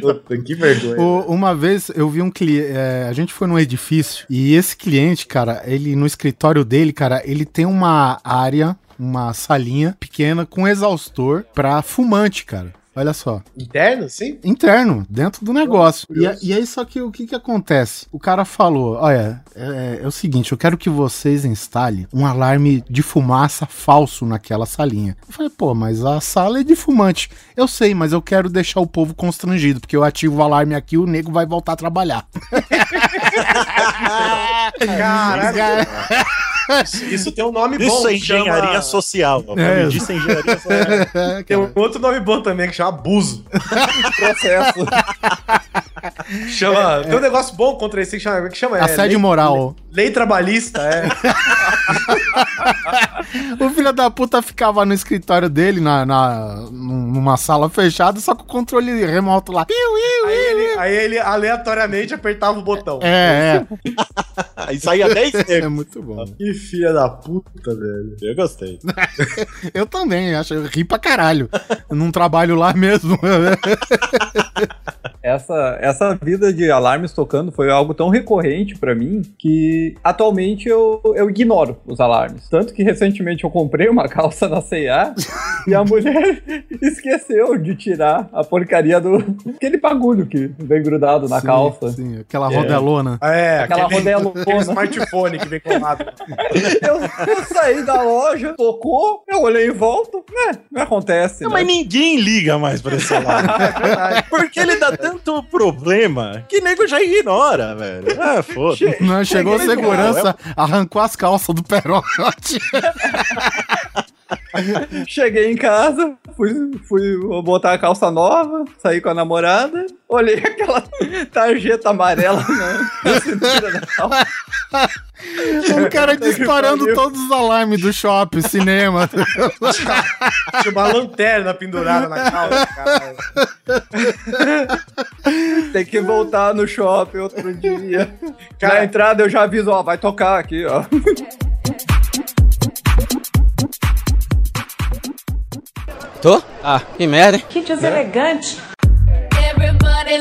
Puta, que vergonha. O- uma vez eu vi um cliente. a gente foi num edifício e esse cliente, cara, ele no escritório dele, cara, ele tem uma área, uma salinha pequena com exaustor pra fumante, cara. Olha só. Interno, sim? Interno, dentro do negócio. E, e aí, só que o que que acontece? O cara falou: olha, é, é o seguinte, eu quero que vocês instalem um alarme de fumaça falso naquela salinha. Eu falei, pô, mas a sala é de fumante. Eu sei, mas eu quero deixar o povo constrangido, porque eu ativo o alarme aqui e o nego vai voltar a trabalhar. <laughs> <laughs> Caralho. Isso, isso tem um nome bom. Isso é que engenharia chama- social. É. medir isso é engenharia social. <laughs> Tem um outro nome bom também que chama abuso. <laughs> Processo. <laughs> Chama. Tem um negócio bom contra isso que chama. Que chama é, Assédio lei, moral. lei trabalhista, é. <laughs> O filho da puta ficava no escritório dele, na, na, numa sala fechada, só com o controle remoto lá. Piu, iu, Aí iu. ele, aí ele aleatoriamente apertava o botão. É, <laughs> Aí saía 10 é. É tempo. muito bom. Que filha da puta, velho. Eu gostei. Eu também, acho. Eu ri pra caralho. Eu não trabalho lá mesmo. Essa, essa vida de alarmes tocando foi algo tão recorrente pra mim que atualmente eu, eu ignoro os alarmes. Tanto que recentemente eu comprei uma calça na C&A <laughs> e a mulher <laughs> esqueceu de tirar a porcaria do... aquele bagulho que vem grudado na Sim, calça. Sim, aquela rodelona. É, Aquela rodelona. aquele smartphone que vem colado. <laughs> Eu, eu saí da loja, tocou, eu olhei em volta, né, não acontece, Não, né? mas ninguém liga mais pra esse alarme. Porque ele dá tanto problema que nego já ignora, velho. Ah, <laughs> foda Não, chegou segurança, arrancou as calças do perote. <laughs> <laughs> Cheguei em casa, fui, fui botar a calça nova, saí com a namorada, olhei <laughs> aquela tarjeta amarela na, na cintura da calça. O <laughs> cara disparando todos os alarmes do shopping, cinema. Tinha uma lanterna pendurada na calça, caralho. Tem que voltar no shopping outro dia. Cara- Na entrada eu já aviso, ó, vai tocar aqui, ó. Tô? Ah, que merda, hein? Que deselegante. Everybody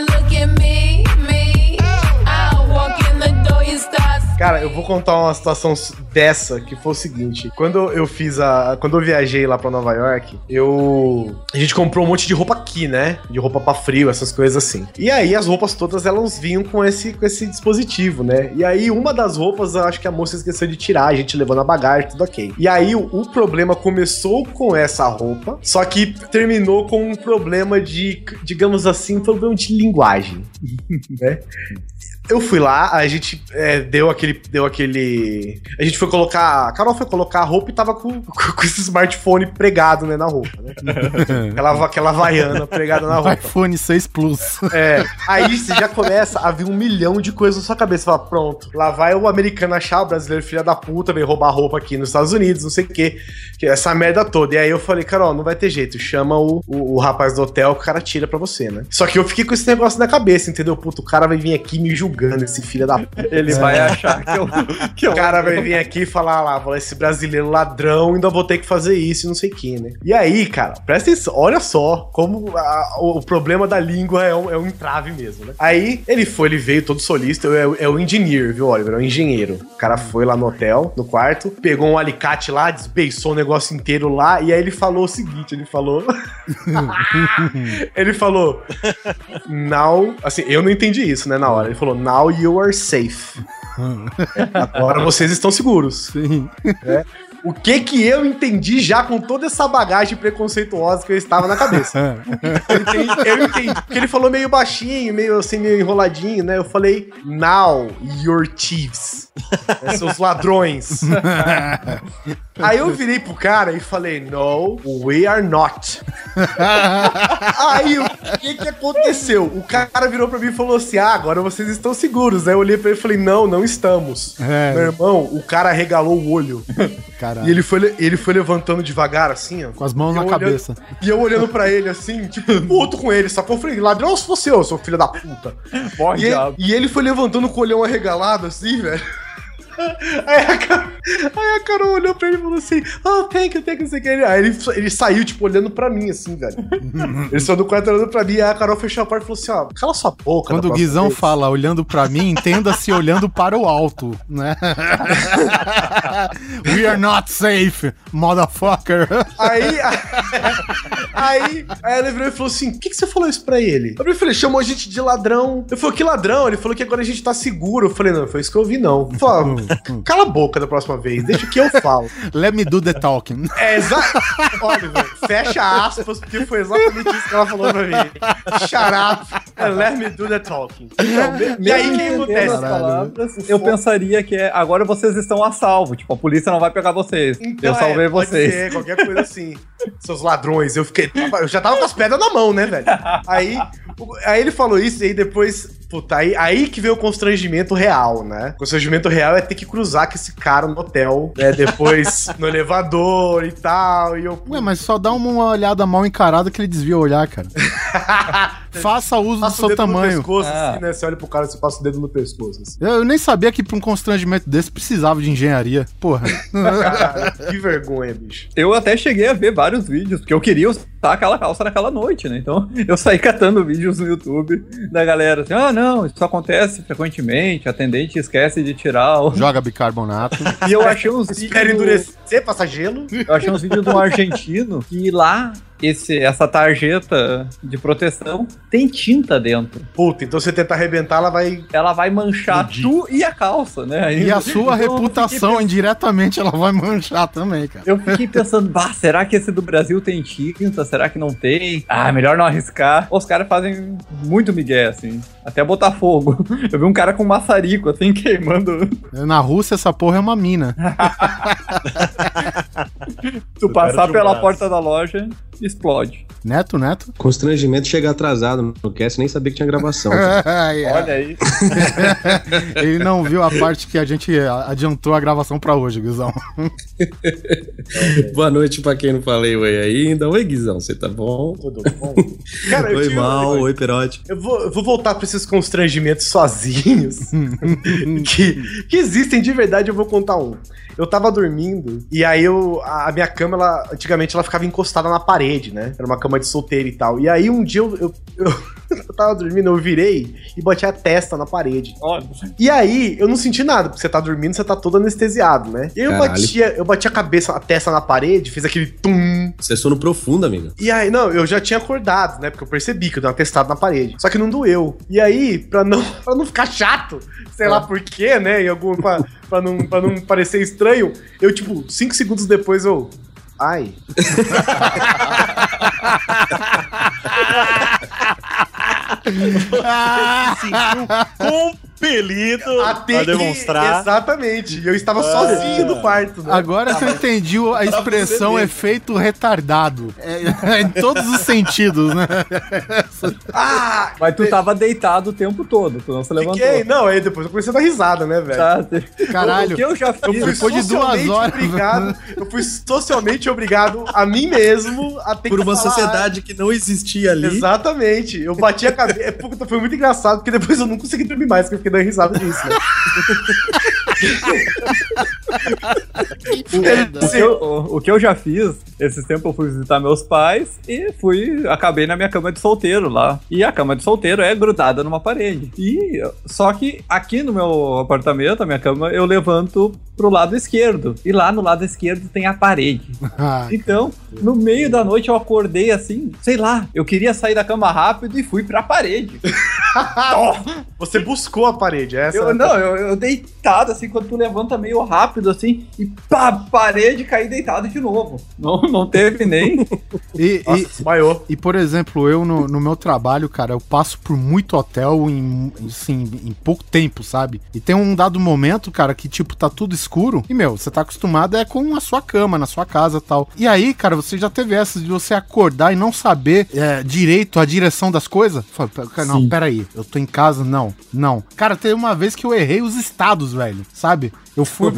Cara, eu vou contar uma situação dessa que foi o seguinte. Quando eu fiz a. Quando eu viajei lá pra Nova York, eu. A gente comprou um monte de roupa aqui, né? De roupa pra frio, essas coisas assim. E aí as roupas todas elas vinham com esse, com esse dispositivo, né? E aí uma das roupas, acho que a moça esqueceu de tirar, a gente levou na bagagem, tudo ok. E aí o, o problema começou com essa roupa, só que terminou com um problema de, digamos assim, problema de linguagem, <laughs> né? Eu fui lá, a gente é, deu aquele. Deu aquele. A gente foi colocar. A Carol foi colocar a roupa e tava com, <laughs> com esse smartphone pregado né, na roupa, né? <laughs> Aquela, aquela vaiana pregada na roupa. iPhone 6 Plus. É. Aí você já começa a vir um milhão de coisas na sua cabeça. Você fala, pronto, lá vai o americano achar o brasileiro filha da puta, veio roubar roupa aqui nos Estados Unidos, não sei o quê. Que é essa merda toda. E aí eu falei, Carol, não vai ter jeito. Chama o, o, o rapaz do hotel que o cara tira pra você, né? Só que eu fiquei com esse negócio na cabeça, entendeu? Puto, o cara vai vir aqui me esse filho da puta. Ele vai achar que eu. <laughs> Que eu O cara vai <laughs> vir aqui e falar lá, falar, esse brasileiro ladrão, ainda vou ter que fazer isso e não sei o que, né? E aí, cara, presta atenção, olha só como a- o, o problema da língua é um, é um entrave mesmo, né? Aí ele foi, ele veio todo solista, é, o- é o engineer, viu, Oliver? É o engenheiro. O cara foi lá no hotel, no quarto, pegou um alicate lá, desbeiçou o negócio inteiro lá, e aí ele falou o seguinte: ele falou. <laughs> ele falou. Now. Assim, eu não entendi isso, né, na hora. Ele falou, now you are safe. Agora vocês estão seguros. Sim. O que que eu entendi já com toda essa bagagem preconceituosa que eu estava na cabeça? <laughs> Eu entendi, eu entendi. Porque ele falou meio baixinho, meio assim, meio enroladinho, né? Eu falei, now you're thieves. Né, <laughs> seus ladrões. <laughs> Aí eu virei pro cara e falei, no, we are not. Aí o que que aconteceu? O cara virou pra mim e falou assim, ah, agora vocês estão seguros. Aí eu olhei pra ele e falei, não, não estamos. É. Meu irmão, o cara regalou o olho. Caralho. E ele foi, ele foi levantando devagar, assim, ó. Com as mãos na olhando- cabeça. E eu olhando pra ele, assim, tipo, <laughs> puto com ele. Que eu falei, ladrão se fosse eu, seu filho da puta. Morre, E ele, diabo. e ele foi levantando com o olhão arregalado, assim, velho. Aí a, Carol, aí a Carol olhou pra ele e falou assim: Oh, thank you, thank you, sei o que. Aí ele, ele saiu, tipo, olhando pra mim, assim, velho. <laughs> ele saiu do quarto olhando pra mim, aí a Carol fechou a porta e falou assim: Ó, cala sua boca. Quando o Guizão vez." fala olhando pra mim, entenda-se olhando para o alto, né? <laughs> We are not safe, motherfucker. Aí, aí, aí ela virou e falou assim: Por que, que você falou isso pra ele? Eu falei, chamou a gente de ladrão. Eu falei, que ladrão? Ele falou que agora a gente tá seguro. Eu falei, não, foi isso que eu ouvi, não. Falei, "Ah, <laughs> <laughs> cala a boca da próxima vez, deixa que eu falo. <laughs> Let me do the talking. É exato. Olha, velho, fecha aspas, porque foi exatamente isso que ela falou pra mim. Shut up let me do the talking. Então, e aí o que Entendendo acontece? as palavras, eu pensaria que é agora vocês estão a salvo. Tipo, a polícia não vai pegar vocês. Então, eu salvei é, pode vocês. ser, qualquer coisa assim. Seus ladrões. Eu fiquei. Eu já tava com as pedras na mão, né, velho? Aí Aí ele falou isso e aí depois. Puta, aí, aí que veio o constrangimento real, né? O constrangimento real é ter que cruzar com esse cara no hotel, né? Depois <laughs> no elevador e tal. E eu. Ué, mas só dá uma olhada mal encarada que ele desvia o olhar, cara. <laughs> Faça uso do Passa seu tamanho. pescoço, Ah. assim, né? Você olha pro cara e você passa o dedo no pescoço. Assim. Eu, eu nem sabia que pra um constrangimento desse precisava de engenharia. Porra. Caralho, que vergonha, bicho. Eu até cheguei a ver vários vídeos, porque eu queria usar aquela calça naquela noite, né? Então <laughs> eu saí catando vídeos no YouTube da galera assim: ah, não, isso acontece frequentemente, a atendente esquece de tirar o. Joga bicarbonato. E eu achei uns vídeos. Espera endurecer, passar gelo. Eu achei uns vídeos de um argentino que lá. Esse, essa tarjeta de proteção tem tinta dentro. Puta, então você tentar arrebentar, ela vai. Ela vai manchar tu e a calça, né? E a sua Então, reputação indiretamente ela vai manchar também, cara. Eu fiquei pensando, bah, será que esse do Brasil tem tinta? Será que não tem? Ah, melhor não arriscar. Os caras fazem muito migué, assim. Até botar fogo. <laughs> Eu vi um cara com maçarico, assim, queimando. Na Rússia, essa porra é uma mina. <laughs> Tu passar pela braço. porta da loja, explode. Neto, neto? Constrangimento chegar atrasado no cast, nem sabia que tinha gravação. <laughs> Ai, é. Olha aí. <laughs> Ele não viu a parte que a gente adiantou a gravação pra hoje, Guizão. <laughs> Boa noite pra quem não falei oi ainda. Oi, Guizão, você tá bom? Tudo bom? Cara, eu oi, mal, oi, Perote. Eu vou, eu vou voltar pra esses constrangimentos sozinhos. que, que existem de verdade, eu vou contar um. Eu tava dormindo e aí eu, a a minha cama, ela, antigamente, ela ficava encostada na parede, né? Era uma cama de solteiro e tal. E aí um dia eu, eu, eu, <laughs> eu tava dormindo, eu virei e bati a testa na parede. Olha. E aí, eu não senti nada, porque você tá dormindo, você tá todo anestesiado, né? E aí eu Caralho. batia, eu bati a cabeça, a testa na parede, fiz aquele tum. Você é sono profundo, amigo. E aí, não, eu já tinha acordado, né? Porque eu percebi que eu dei uma testada na parede. Só que não doeu. E aí, pra não, <laughs> pra não ficar chato, sei lá por quê, né? Em algum, pra, pra, não, pra não parecer estranho, eu, tipo, cinco segundos depois eu. Ai. <laughs> Compelido Até a que- demonstrar. Exatamente. E eu estava sozinho no quarto, né? Agora que eu entendi a expressão efeito retardado. É, <laughs> em todos os sentidos, né? Ah! Mas tu tava deitado o tempo todo, tu não se levantou. Fiquei, não, aí depois eu comecei a dar risada, né, velho? Tá? Caralho. O que eu já Eu fiz. fui Depois de duas socialmente horas- obrigado. Eu fui socialmente obrigado a mim mesmo a ter Por que uma falar- sociedade que não existia ali. Exatamente. Eu bati a cabeça. É, foi muito engraçado, porque depois eu não consegui dormir mais, porque eu fiquei dando risada disso, né? <laughs> O que, eu, o- o que eu já fiz, esses tempos eu fui visitar meus pais e fui, acabei na minha cama de solteiro lá. E a cama de solteiro é grudada numa parede. E só que aqui no meu apartamento, a minha cama, eu levanto pro lado esquerdo. E lá no lado esquerdo tem a parede. Ai, <laughs> Então, no meio da noite eu acordei assim, sei lá, eu queria sair da cama rápido e fui pra parede. <laughs> Você buscou a parede, essa? Eu, não, eu, eu deitado assim, quando tu levanta meio rápido assim, e pá, parede, caí deitado de novo. Não, não teve nem. <laughs> E, Nossa, e- desmaiou. e, por exemplo, eu no, no meu trabalho, cara, eu passo por muito hotel em, assim, em pouco tempo, sabe? E tem um dado momento, cara, que tipo, tá tudo escuro. E, meu, você tá acostumado é com a sua cama, na sua casa e tal. E aí, cara, você já teve essa de você acordar e não saber é, direito a direção das coisas? Fala, "Pera- Não, peraí, eu tô em casa? Não, não. Cara, teve uma vez que eu errei os estados, velho, sabe? Eu fui.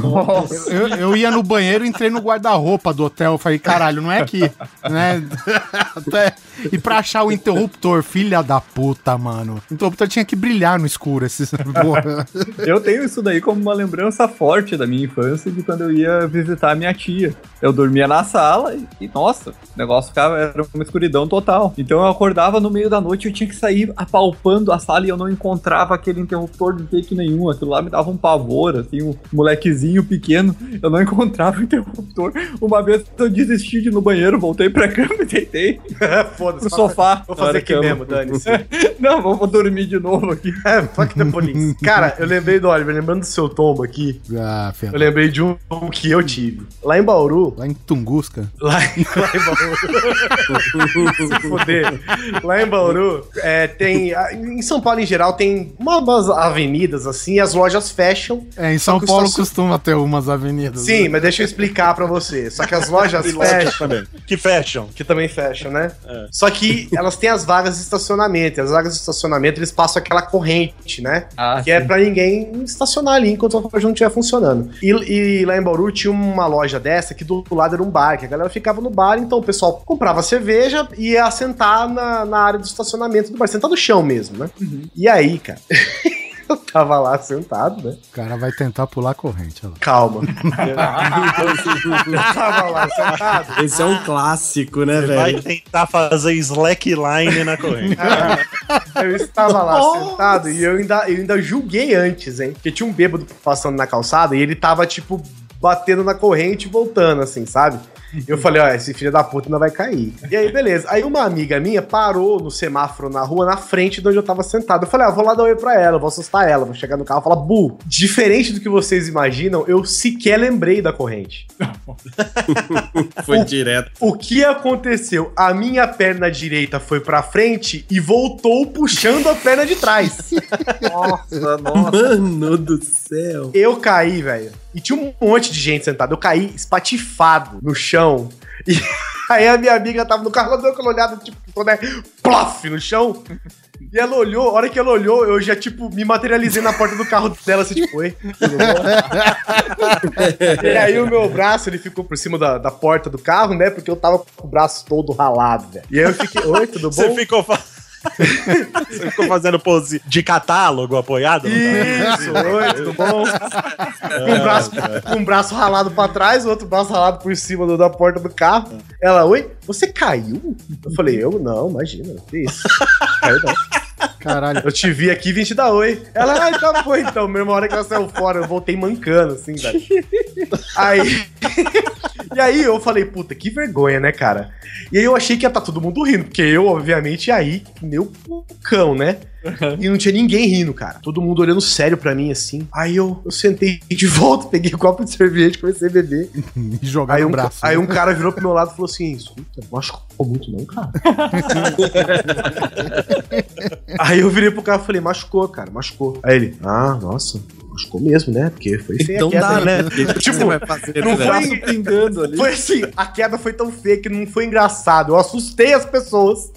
Eu, eu ia no banheiro, entrei no guarda-roupa do hotel. Falei, caralho, não é aqui, né? <laughs> Até- E pra achar o interruptor, filha da puta, mano. O interruptor tinha que brilhar no escuro. Esses... <laughs> Eu tenho isso daí como uma lembrança forte da minha infância de quando eu ia visitar a minha tia. Eu dormia na sala e, nossa, o negócio ficava, era uma escuridão total. Então eu acordava no meio da noite e eu tinha que sair apalpando a sala e eu não encontrava aquele interruptor de jeito nenhum. Aquilo lá me dava um pavor, assim, um molequezinho pequeno. Eu não encontrava o interruptor. Uma vez eu desisti de ir no banheiro, voltei pra cama e deitei <laughs> Foda-se. pro sofá. Vou fazer aqui cama. mesmo, dane-se. <laughs> Não, vou, vou dormir de novo aqui. <laughs> É, fuck the police. Cara, eu lembrei do Oliver, lembrando do seu tombo aqui, Ah, eu lembrei de um que eu tive. Lá em Bauru, Lá em Tunguska. Lá em, lá em Bauru. Se fuder. Lá em Bauru, é, tem. Em São Paulo, em geral, tem uma- umas avenidas assim, as lojas fecham. É, em São Paulo, Isso- costuma ter umas avenidas. Sim, né? mas deixa eu explicar pra você. Só que as lojas <laughs> loja fecham. também. Que fecham. Que também fecham, né? É. Só que elas têm as vagas de estacionamento. E as vagas de estacionamento, eles passam aquela corrente, né? Ah, que é pra ninguém estacionar ali enquanto a loja não estiver funcionando. E, e lá em Bauru tinha uma loja dessa que do lado era um bar, que a galera ficava no bar, então o pessoal comprava cerveja e ia sentar na, na área do estacionamento do bar, sentar no chão mesmo, né? E aí, cara, <laughs> eu tava lá sentado, né? O cara vai tentar pular a corrente. Olha lá. Calma. <laughs> eu tava lá sentado. Esse é um clássico, né, Você vai velho? tentar fazer slackline na corrente. Eu estava lá sentado e eu ainda, eu ainda julguei antes, hein? Porque tinha um bêbado passando na calçada e ele tava, tipo, batendo na corrente e voltando, assim, sabe? Eu falei, ó, esse filho da puta ainda vai cair. E aí, beleza. Aí uma amiga minha parou no semáforo na rua, na frente de onde eu tava sentado. Eu falei, ah, vou lá dar oi pra ela, vou assustar ela, vou chegar no carro e falar, bu. Diferente do que vocês imaginam, eu sequer lembrei da corrente. <laughs> Foi direto. O que aconteceu? A minha perna direita foi pra frente e voltou puxando a perna de trás. <laughs> Nossa, nossa. Mano do céu. Eu caí, velho. E tinha um monte de gente sentada. Eu caí espatifado no chão. E <laughs> aí a minha amiga tava no carro, ela deu aquela olhada, tipo, toda plof no chão. E ela olhou, a hora que ela olhou, eu já, tipo, me materializei na porta do carro dela, assim, tipo, oi, tudo bom? <laughs> e aí o meu braço, ele ficou por cima da, da porta do carro, né? Porque eu tava com o braço todo ralado, velho. E aí eu fiquei, oi, tudo bom? Você ficou, fa- Você ficou fazendo pose de catálogo apoiado? no carro? Isso, oi, tudo bom? com, o braço, com um braço ralado pra trás, o outro braço ralado por cima do- da porta do carro. Ela, oi, você caiu? Eu falei, eu não, imagina, que isso. <laughs> Caiu não. Caralho. Eu te vi aqui, vim te dar oi. Ela, ah, então foi então. Mesma hora que ela saiu fora, eu voltei mancando, assim, velho. Aí. <laughs> e aí eu falei, puta, que vergonha, né, cara? E aí eu achei que ia estar todo mundo rindo, porque eu, obviamente, nem o cão, né? E não tinha ninguém rindo, cara. Todo mundo olhando sério pra mim, assim. Aí eu, eu sentei de volta, peguei um copo de cerveja, comecei a beber. E jogar Aí no um, braço. aí um cara virou pro meu lado e falou assim: escuta, não machucou muito, não, cara. <laughs> aí eu virei pro cara e falei, machucou, cara, machucou. Aí ele, ah, nossa, machucou mesmo, né? Porque foi feia Então a queda, dá, né? Tipo, Tipo, fazer, não né? foi pingando ali. Foi assim, a queda foi tão feia que não foi engraçado. Eu assustei as pessoas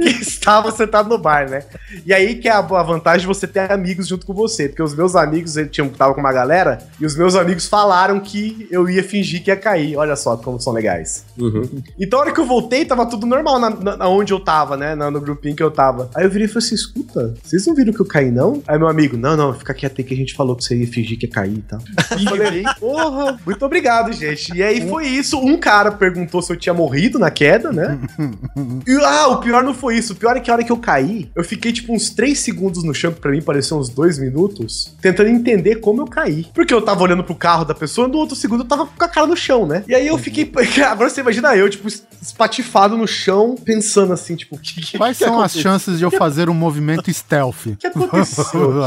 que <laughs> estavam sentadas no bar, né? E aí que é a, a vantagem de você ter amigos junto com você. Porque os meus amigos, eles tinham, tava com uma galera, e os meus amigos falaram que eu ia fingir que ia cair. Olha só como são legais. Uhum. Então, a hora que eu voltei, tava tudo normal na, na- onde eu tava, né? Na- no grupinho que eu tava. Aí eu virei e falei assim: escuta, vocês não viram que eu caí, não? Aí meu amigo, não, não, fica quieto aí que a gente falou que você ia fingir que ia cair e tal. Eu <laughs> falei, porra, muito obrigado, gente. E aí foi isso. Um cara perguntou se eu tinha morrido na queda, né? <laughs> E, ah, o pior não foi isso. O pior é que a hora que eu caí, eu fiquei tipo uns 3 segundos no chão, que pra mim pareceu uns 2 minutos, tentando entender como eu caí. Porque eu tava olhando pro carro da pessoa e no outro segundo eu tava com a cara no chão, né? E aí eu fiquei. <laughs> Agora você imagina eu, tipo, espatifado no chão, pensando assim, tipo, o que, que, Quais que são as aconteceu? chances de eu fazer um movimento stealth? O que aconteceu?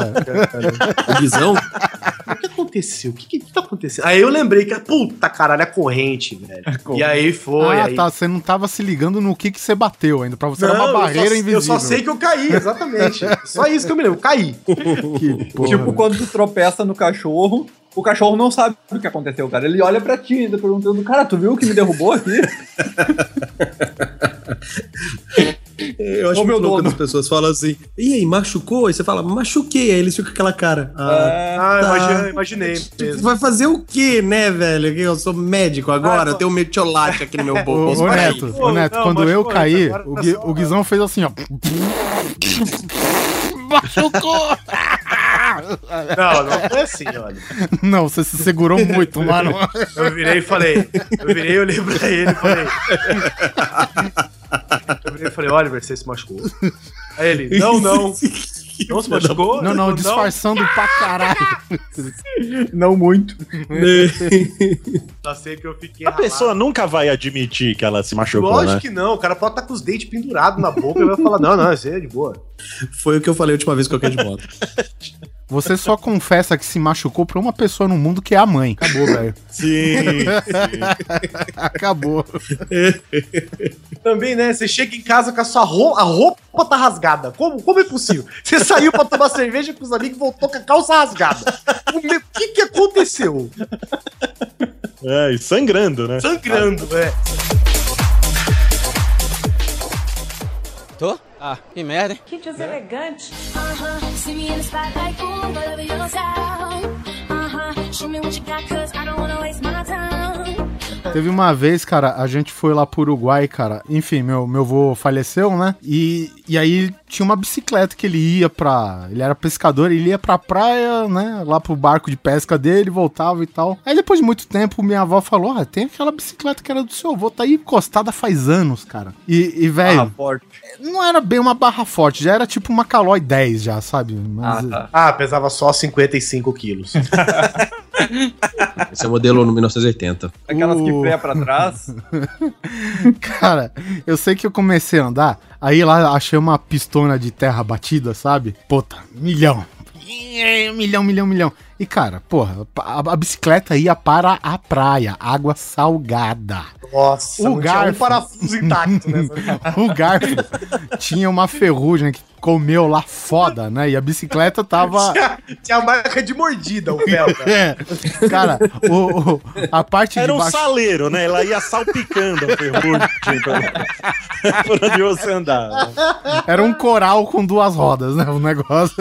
O Guizão? O que aconteceu? O que, que, que tá acontecendo? Aí eu lembrei que, puta caralho, é corrente, velho. E aí foi. ah, aí... tá. Você não tava se ligando no que, que você bateu ainda. Pra você era Não, uma barreira só, invisível. Eu só sei que eu caí, exatamente. só isso que eu me lembro, caí. <laughs> Que porra, Tipo, velho. quando tu tropeça no cachorro, o cachorro não sabe o que aconteceu, cara. Ele olha pra ti ainda perguntando, cara, tu viu o que me derrubou aqui? <laughs> Eu acho muito louco quando as pessoas falam assim, e aí, machucou? Aí você fala, machuquei. Aí eles ficam com aquela cara. Ah, É, Ah, Tá. imagine- imaginei mesmo. vai fazer o quê, né, velho? Que Eu sou médico agora, Ah, eu tenho um metiolate aqui no meu <laughs> bolso. ô. Neto, ô, Neto, não, quando eu pô, caí, agora o, tá Gui- só- o Guizão fez assim, ó. <laughs> Machucou! <laughs> Não, não foi assim, olha. Não, você se segurou muito, mano. Eu virei e falei. Eu virei, eu olhei pra ele e falei. Eu falei, Oliver, você se machucou. Aí ele, não, não. <laughs> Não se machucou? Não, não, disfarçando pra caralho. <laughs> não muito. Só sei que eu fiquei. A pessoa nunca vai admitir que ela se machucou, Lógico né? que não, o cara pode estar com os dentes pendurados na boca e vai falar, não, não, isso aí é de boa. Foi o que eu falei a última vez que eu caí de moto. Você só confessa que se machucou pra uma pessoa no mundo que é a mãe. Acabou, velho. Sim. <laughs> Acabou. Também, né? Você chega em casa com a sua roupa, a roupa tá rasgada. Como, como é possível? Você saiu pra tomar cerveja com os amigos e voltou com a calça rasgada. O que que aconteceu? É, e sangrando, né? Sangrando, é. Tô? Ah, que merda, hein? Que deselegante. Uh-huh. See Teve uma vez, cara, a gente foi lá pro Uruguai, cara. Enfim, meu, meu avô faleceu, né? E, e aí tinha uma bicicleta que ele ia pra. Ele era pescador, ele ia pra praia, né? Lá pro barco de pesca dele, voltava e tal. Aí depois de muito tempo, minha avó falou: Ah, tem aquela bicicleta que era do seu avô, tá aí encostada faz anos, cara. E, e velho, Ah, forte. não era bem uma barra forte, já era tipo uma Calói 10 já, sabe? Mas, Ah, tá. Ah, pesava só 55 quilos. <laughs> Esse é o modelo no 1980. Aquelas que O- freia pra trás. <laughs> Cara, eu sei que eu comecei a andar, aí lá achei uma pistona de terra batida, sabe? Puta, milhão. Milhão, milhão, milhão. E cara, porra, a, a bicicleta ia para a praia, água salgada. Nossa, O tinha um garfo. parafuso intacto nessa. <laughs> O garfo tinha uma ferrugem que comeu lá foda, né? E a bicicleta tava. <laughs> Tinha, tinha marca de mordida o cara. <laughs> É, cara, o, o- a parte Era de um baixo. saleiro, né? Ela ia salpicando a ferrugem pra- por onde você andava. Era um coral com duas rodas, né? O negócio.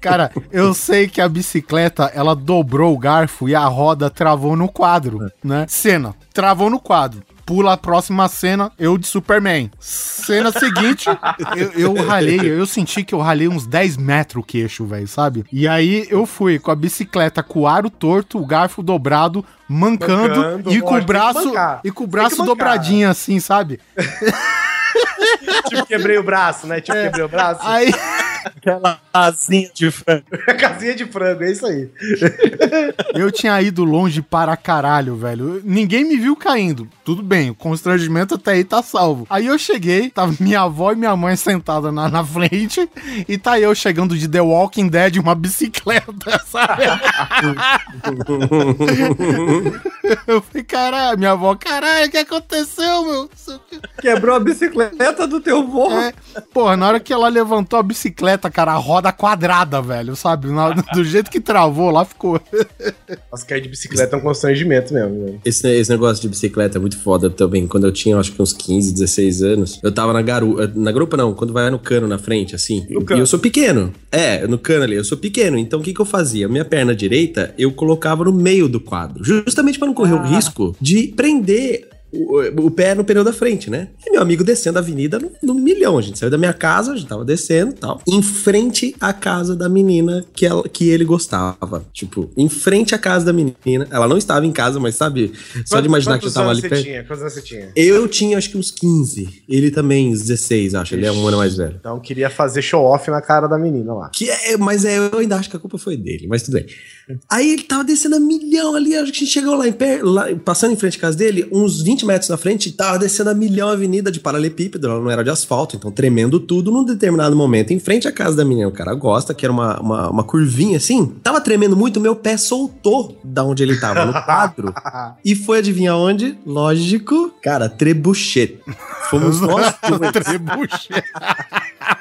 Cara, eu sei que a bicicleta ela dobrou o garfo e a roda travou no quadro, né? Cena, travou no quadro. Pula a próxima cena, eu de Superman. Cena seguinte, <laughs> eu, eu ralei, eu senti que eu ralei uns 10 metros o queixo, velho, sabe? E aí eu fui com a bicicleta com o aro torto, o garfo dobrado, mancando, Mancando, e com o braço e com o braço dobradinho assim, sabe? <laughs> Tipo, quebrei o braço, né? Tipo, quebrei o braço. Aí Aquela asinha de frango. <laughs> Casinha de frango, é isso aí. <laughs> Eu tinha ido longe para caralho, velho. Ninguém me viu caindo. Tudo bem, o constrangimento até aí tá salvo. Aí eu cheguei, tava minha avó e minha mãe sentada na, na frente, e tá eu chegando de The Walking Dead, uma bicicleta, <laughs> sabe? eu falei, caralho, minha avó, caralho, o que aconteceu, meu? Quebrou a bicicleta do teu vô. É, porra, na hora que ela levantou a bicicleta, cara, a roda quadrada, velho, sabe? Na- <laughs> do jeito que travou lá, ficou. Nossa, cair de bicicleta é um constrangimento mesmo, velho. Esse, esse negócio de bicicleta é muito foda também. Quando eu tinha, acho que uns 15, 16 anos, eu tava na garupa. Na garupa não, quando vai no cano na frente, assim. No e cano. eu sou pequeno. É, no cano ali, eu sou pequeno. Então o que que eu fazia? Minha perna direita, eu colocava no meio do quadro. Justamente pra não correr o risco de prender. O, o pé no pneu da frente, né? E meu amigo descendo a avenida no, no milhão. A gente saiu da minha casa, a gente tava descendo e tal. Em frente à casa da menina que, ela, que ele gostava. Tipo, em frente à casa da menina. Ela não estava em casa, mas sabe? Só de imaginar que eu tava ali perto. tinha? Quantos anos você tinha? Eu tinha acho que uns 15. Ele também, uns 16, acho. Ele é um ano mais velho. Então queria fazer show off na cara da menina lá. Que é, mas é, eu ainda acho que a culpa foi dele, mas tudo bem. Aí ele tava descendo a milhão ali, acho que a gente chegou lá em pé, lá, passando em frente à casa dele, uns 20 metros na frente, tava descendo a milhão a avenida de paralelepípedo, ela não era de asfalto, então tremendo tudo. Num determinado momento, em frente à casa da menina, o cara gosta, que era uma, uma, uma curvinha assim, tava tremendo muito, meu pé soltou da onde ele tava, no quadro, <laughs> e foi adivinhar onde? Lógico, cara, trebuchet. Fomos <laughs> nós. Trebuchet. <laughs>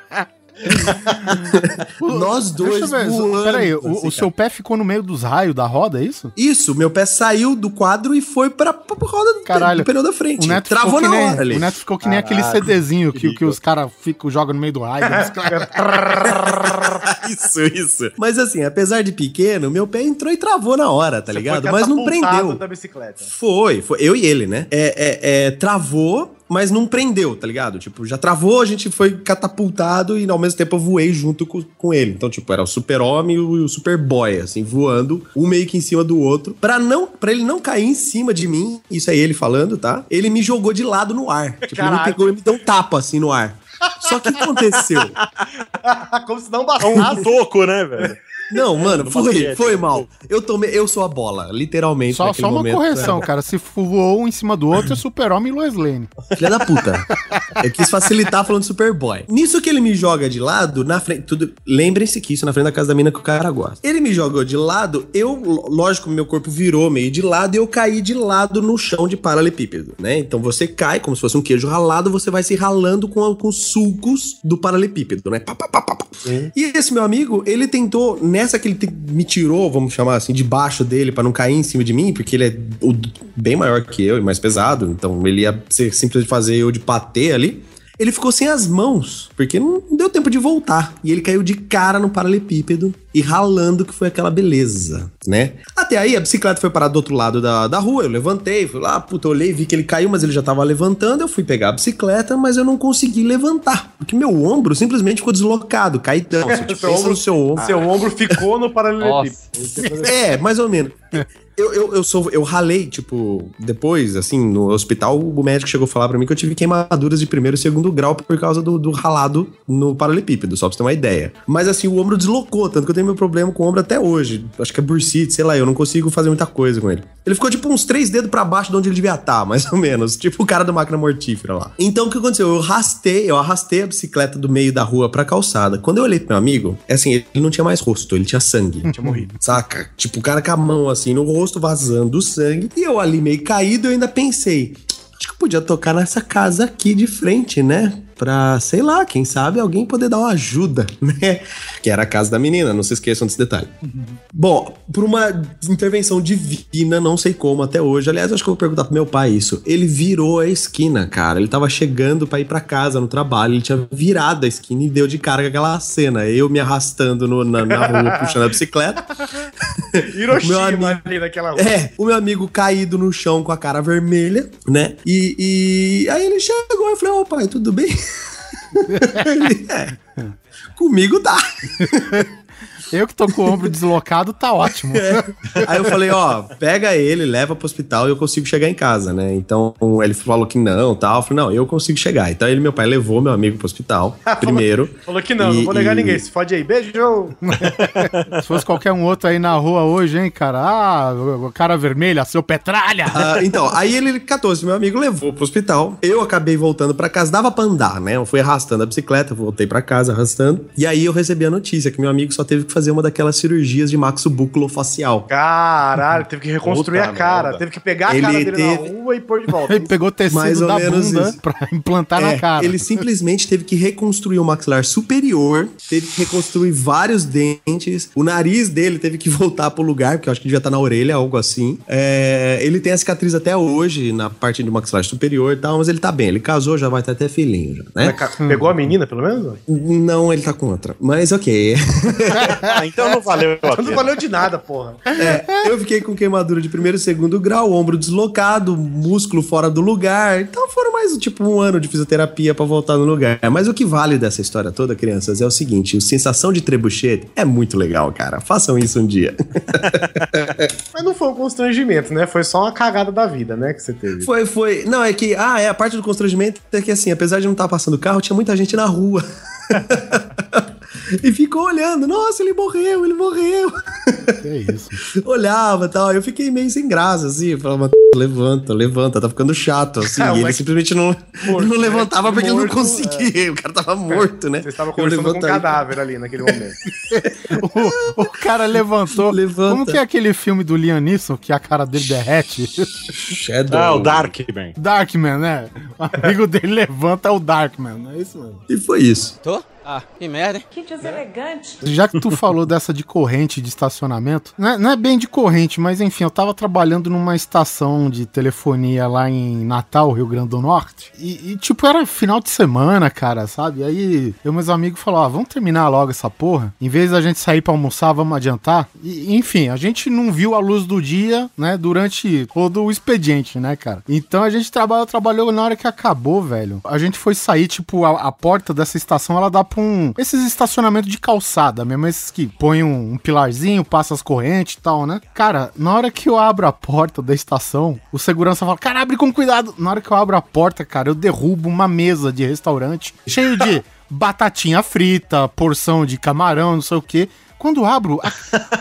<laughs> Nós dois voando, Peraí, o, assim, o seu pé ficou no meio dos raios da roda, é isso? Isso, meu pé saiu do quadro e foi pra, pra, roda do, Caralho. do pneu da frente. O Neto Travou na nem, hora ali. O Neto ficou que nem aquele Caralho, CDzinho que, que os caras jogam no meio do raio. <laughs> isso, isso. Mas assim, apesar de pequeno, meu pé entrou e travou na hora, tá Você ligado? Mas não prendeu. da bicicleta. Foi, foi. Eu e ele, né? É, é, é, travou, mas não prendeu, tá ligado? Tipo, já travou, a gente foi catapultado e ao mesmo tempo eu voei junto com, com ele. Então, tipo, era o super-homem e o, super-boy, assim, voando, um meio que em cima do outro. Pra, não, pra ele não cair em cima de mim, isso é ele falando, tá? Ele me jogou de lado no ar. Tipo, ele me Caralho. pegou e me deu um tapa, assim, no ar. Só que o que aconteceu? <laughs> Como se não É um bastasse. toco, né, velho? Não, <laughs> mano, foi, foi mal. Eu tomei, eu sou a bola, literalmente. Só, só uma momento. correção, cara. Se voou um em cima do outro, é <clears throat> Super-Homem e Lois Lane. Filha da puta. Eu quis facilitar falando de Superboy. Nisso que ele me joga de lado, na frente. Tudo, lembrem-se que isso na frente da casa da mina que o cara gosta. Ele me jogou de lado, eu, lógico, meu corpo virou meio de lado e eu caí de lado no chão de paralelepípedo, né? Então você cai como se fosse um queijo ralado, você vai se ralando com, com os sulcos do paralelepípedo, né? Pá, pá, pá, pá, pá. E esse meu amigo, ele tentou, nessa que ele te- me tirou, vamos chamar assim, debaixo dele pra não cair em cima de mim, porque ele é o- bem maior que eu e mais pesado, então ele ia ser simples de fazer eu de patê ali. Ele ficou sem as mãos, porque não deu tempo de voltar. E ele caiu de cara no paralelepípedo e ralando, que foi aquela beleza, né? Até aí a bicicleta foi parar do outro lado da, da rua. Eu levantei, fui lá, puta, olhei, vi que ele caiu, mas ele já tava levantando. Eu fui pegar a bicicleta, mas eu não consegui levantar. Porque meu ombro simplesmente ficou deslocado, caidão. <laughs> Você Seu pensa ombro- no seu ombro. Seu ombro ficou no paralelepípedo. É, mais ou menos. Eu, eu, eu sou, eu ralei, tipo, depois, assim, no hospital, o médico chegou a falar pra mim que eu tive queimaduras de primeiro e segundo grau por causa do, do ralado no paralelepípedo, só pra você ter uma ideia. Mas assim, o ombro deslocou, tanto que eu tenho meu problema com o ombro até hoje. Acho que é bursite, sei lá, eu não consigo fazer muita coisa com ele. Ele ficou tipo uns três dedos pra baixo de onde ele devia estar, <laughs> mais ou menos. Tipo o cara da máquina mortífera lá. Então o que aconteceu? Eu arrastei, eu arrastei a bicicleta do meio da rua pra calçada. Quando eu olhei pro meu amigo, é assim, ele não tinha mais rosto, ele tinha sangue. tinha morrido. Saca? Tipo, o cara com a mão assim no rosto, vazando o sangue. E eu ali meio caído, eu ainda pensei. Acho que eu podia tocar nessa casa aqui de frente, né? Pra, sei lá, quem sabe alguém poder dar uma ajuda, <laughs> né? Que era a casa da menina, não se esqueçam desse detalhe. Bom, por uma intervenção divina, não sei como até hoje. Aliás, acho que eu vou perguntar pro meu pai isso. Ele virou a esquina, cara. Ele tava chegando pra ir pra casa no trabalho. Ele tinha virado a esquina e deu de cara com aquela cena. Eu me arrastando no- na, na rua, <laughs> puxando a bicicleta. <laughs> Hiroshima Meu amigo- ali naquela rua. É, o meu amigo caído no chão com a cara vermelha, né? E, e aí ele chegou e falei, ô pai, tudo bem? <laughs> É, comigo tá. <laughs> Eu que tô com o ombro deslocado, tá ótimo. <laughs> Aí eu falei, ó, pega ele, leva pro hospital e eu consigo chegar em casa, né? Então ele falou que não, tal. Eu falei, não, eu consigo chegar. Então ele, meu pai, levou meu amigo pro hospital <laughs> primeiro. Falou que não, E- não vou negar e- ninguém. Se fode aí. Beijo! <laughs> Se fosse qualquer um outro aí na rua hoje, hein, cara? Ah, o cara vermelha, seu petralha! Ah, então, aí ele catou esse meu amigo, levou pro hospital. Eu acabei voltando pra casa, dava pra andar, né? Eu fui arrastando a bicicleta, voltei pra casa arrastando. E aí eu recebi a notícia que meu amigo só teve que fazer uma daquelas cirurgias de maxobuculofacial. Caralho, teve que reconstruir Puta a cara. merda. Teve que pegar a Ele cara dele teve- na rua e pôr de volta. <laughs> Ele pegou tecido Mais ou da menos bunda isso. pra implantar É, na cara. Ele simplesmente teve que reconstruir o maxilar superior, teve que reconstruir vários dentes, o nariz dele teve que <laughs> voltar pro lugar, porque eu acho que devia estar na orelha, algo assim. É, ele tem a cicatriz até hoje na parte do maxilar superior e tal, mas ele tá bem. Ele casou, já vai ter até filhinho, já, né? Pegou a menina, pelo menos? Não, ele tá com outra. Mas ok. <laughs> Ah, então não valeu a Não valeu de nada, porra. É, eu fiquei com queimadura de primeiro e segundo grau, ombro deslocado, músculo fora do lugar. Então foram mais tipo um ano de fisioterapia pra voltar no lugar. Mas o que vale dessa história toda, crianças, é o seguinte: o sensação de trebuchet é muito legal, cara. Façam isso um dia. <laughs> Mas não foi um constrangimento, né? Foi só uma cagada da vida, né? Que você teve. Foi, foi. Não, é que. Ah, é. A parte do constrangimento é que, assim, apesar de não estar passando carro, tinha muita gente na rua. <laughs> e ficou olhando. Nossa, ele morreu, ele morreu. Que isso. <laughs> Olhava e tal. Eu fiquei meio sem graça, assim. Falava, levanta, levanta, tá ficando chato, assim. Ah, <laughs> e ele mas- simplesmente não, Morto, não né? levantava porque ele não Morto, conseguia. <laughs> O cara tava morto, né? Você estava conversando com um cadáver ali naquele momento. O, o cara levantou. Levanta. Como que é aquele filme do Liam Neeson que a cara dele derrete? Shadow. Ah, o Darkman. Darkman, né? O amigo dele levanta é o Darkman, é isso mesmo. E foi isso. Tô? Ah, que merda, hein? Que deselegante. Já que tu falou dessa de corrente de estacionamento, não é, não é bem de corrente, mas enfim, eu tava trabalhando numa estação de telefonia lá em Natal, Rio Grande do Norte, e, e, tipo, era final de semana, cara, sabe? Aí eu e meus amigos falaram, ah, vamos terminar logo essa porra, em vez da gente sair pra almoçar, vamos adiantar. E, enfim, a gente não viu a luz do dia, né, durante todo o expediente, né, cara? Então a gente trabalhou, trabalhou na hora que acabou, velho. A gente foi sair, tipo, a, a porta dessa estação, ela dá pra um... Esses estacionamentos de calçada mesmo, esses que põem um, um pilarzinho, passa as correntes e tal, né? Cara, na hora que eu abro a porta da estação, o segurança fala, cara, abre com cuidado. Na hora que eu abro a porta, cara, eu derrubo uma mesa de restaurante cheio de <laughs> batatinha frita, porção de camarão, não sei o quê. Quando abro, a-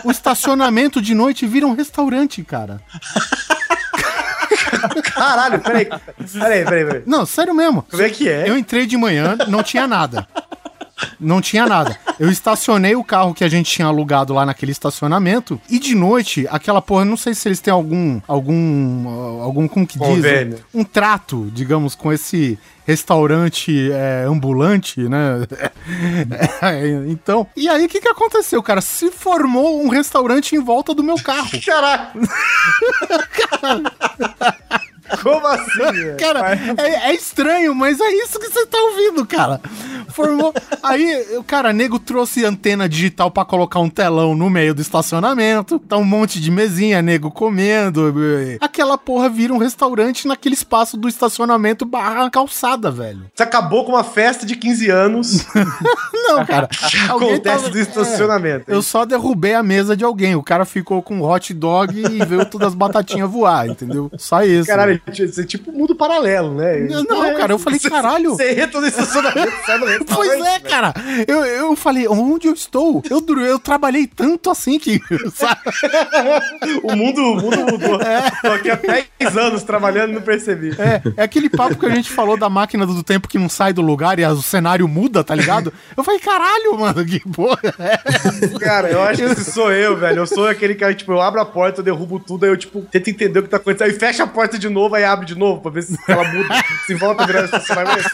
o estacionamento de noite vira um restaurante, cara. <laughs> Caralho, peraí. Peraí, peraí, peraí. Não, sério mesmo. Como é que é? Eu entrei de manhã, não tinha nada. Não tinha nada. Eu estacionei o carro que a gente tinha alugado lá naquele estacionamento e de noite, aquela porra, não sei se eles têm algum algum ah, algum como que diz, Convênio. um, um trato, digamos, com esse restaurante é, ambulante, né? <laughs> É, então, e aí o que que aconteceu, cara? Se formou um restaurante em volta do meu carro. Caralho. <laughs> Como assim? <laughs> Cara, é, é estranho, mas é isso que você tá ouvindo, cara. Formou. Aí, o cara, nego trouxe antena digital pra colocar um telão no meio do estacionamento. Tá um monte de mesinha, nego comendo. Aquela porra vira um restaurante naquele espaço do estacionamento barra calçada, velho. Você acabou com uma festa de 15 anos. <laughs> Não, cara. <laughs> Acontece tava- do estacionamento. Eu só derrubei a mesa de alguém. O cara ficou com hot dog e veio todas as batatinhas voar, entendeu? Só isso. Caralho, você é tipo um mundo paralelo, né? Não, não, cara, eu falei, caralho. Você entra no estacionamento, sai. Pois é, velho. cara. Eu, eu falei, onde eu estou? Eu, eu trabalhei tanto assim que. <laughs> sabe? O mundo, o mundo mudou. Tô aqui há 10 anos trabalhando e não percebi. É, é aquele papo que a gente falou da máquina do tempo que não sai do lugar e o cenário muda, tá ligado? Eu falei, caralho, mano, que porra. é Cara, eu acho que sou eu, velho. Eu sou aquele cara, tipo, eu abro a porta, eu derrubo tudo, aí eu, tipo, tento entender o que tá acontecendo. Aí fecha a porta de novo, aí abre de novo, pra ver se ela muda, <laughs> se volta a virar estacionamento.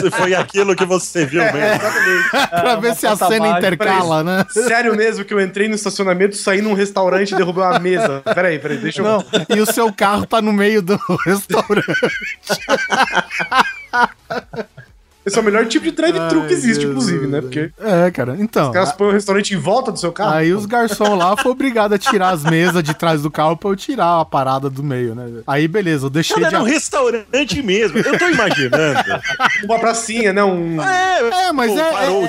Se foi aquilo que você viu É, mesmo. exatamente. <laughs> pra ver se a cena mágica, intercala, né? Sério mesmo que eu entrei no estacionamento, saí num restaurante e derrubei uma mesa. Peraí, peraí, deixa eu... Não, e o seu carro tá no meio do <laughs> restaurante. Esse é o melhor tipo de drive-thru que existe, Ai, inclusive, Jesus, né? Porque É, cara, então. os caras põem o restaurante em volta do seu carro. Aí os garçons lá foram obrigados a tirar as mesas de trás do carro pra eu tirar a parada do meio, né? Aí beleza, eu deixei Cara, de. era um restaurante mesmo. Eu tô imaginando. <laughs> Uma pracinha, né? Um... É, mas Pô, é,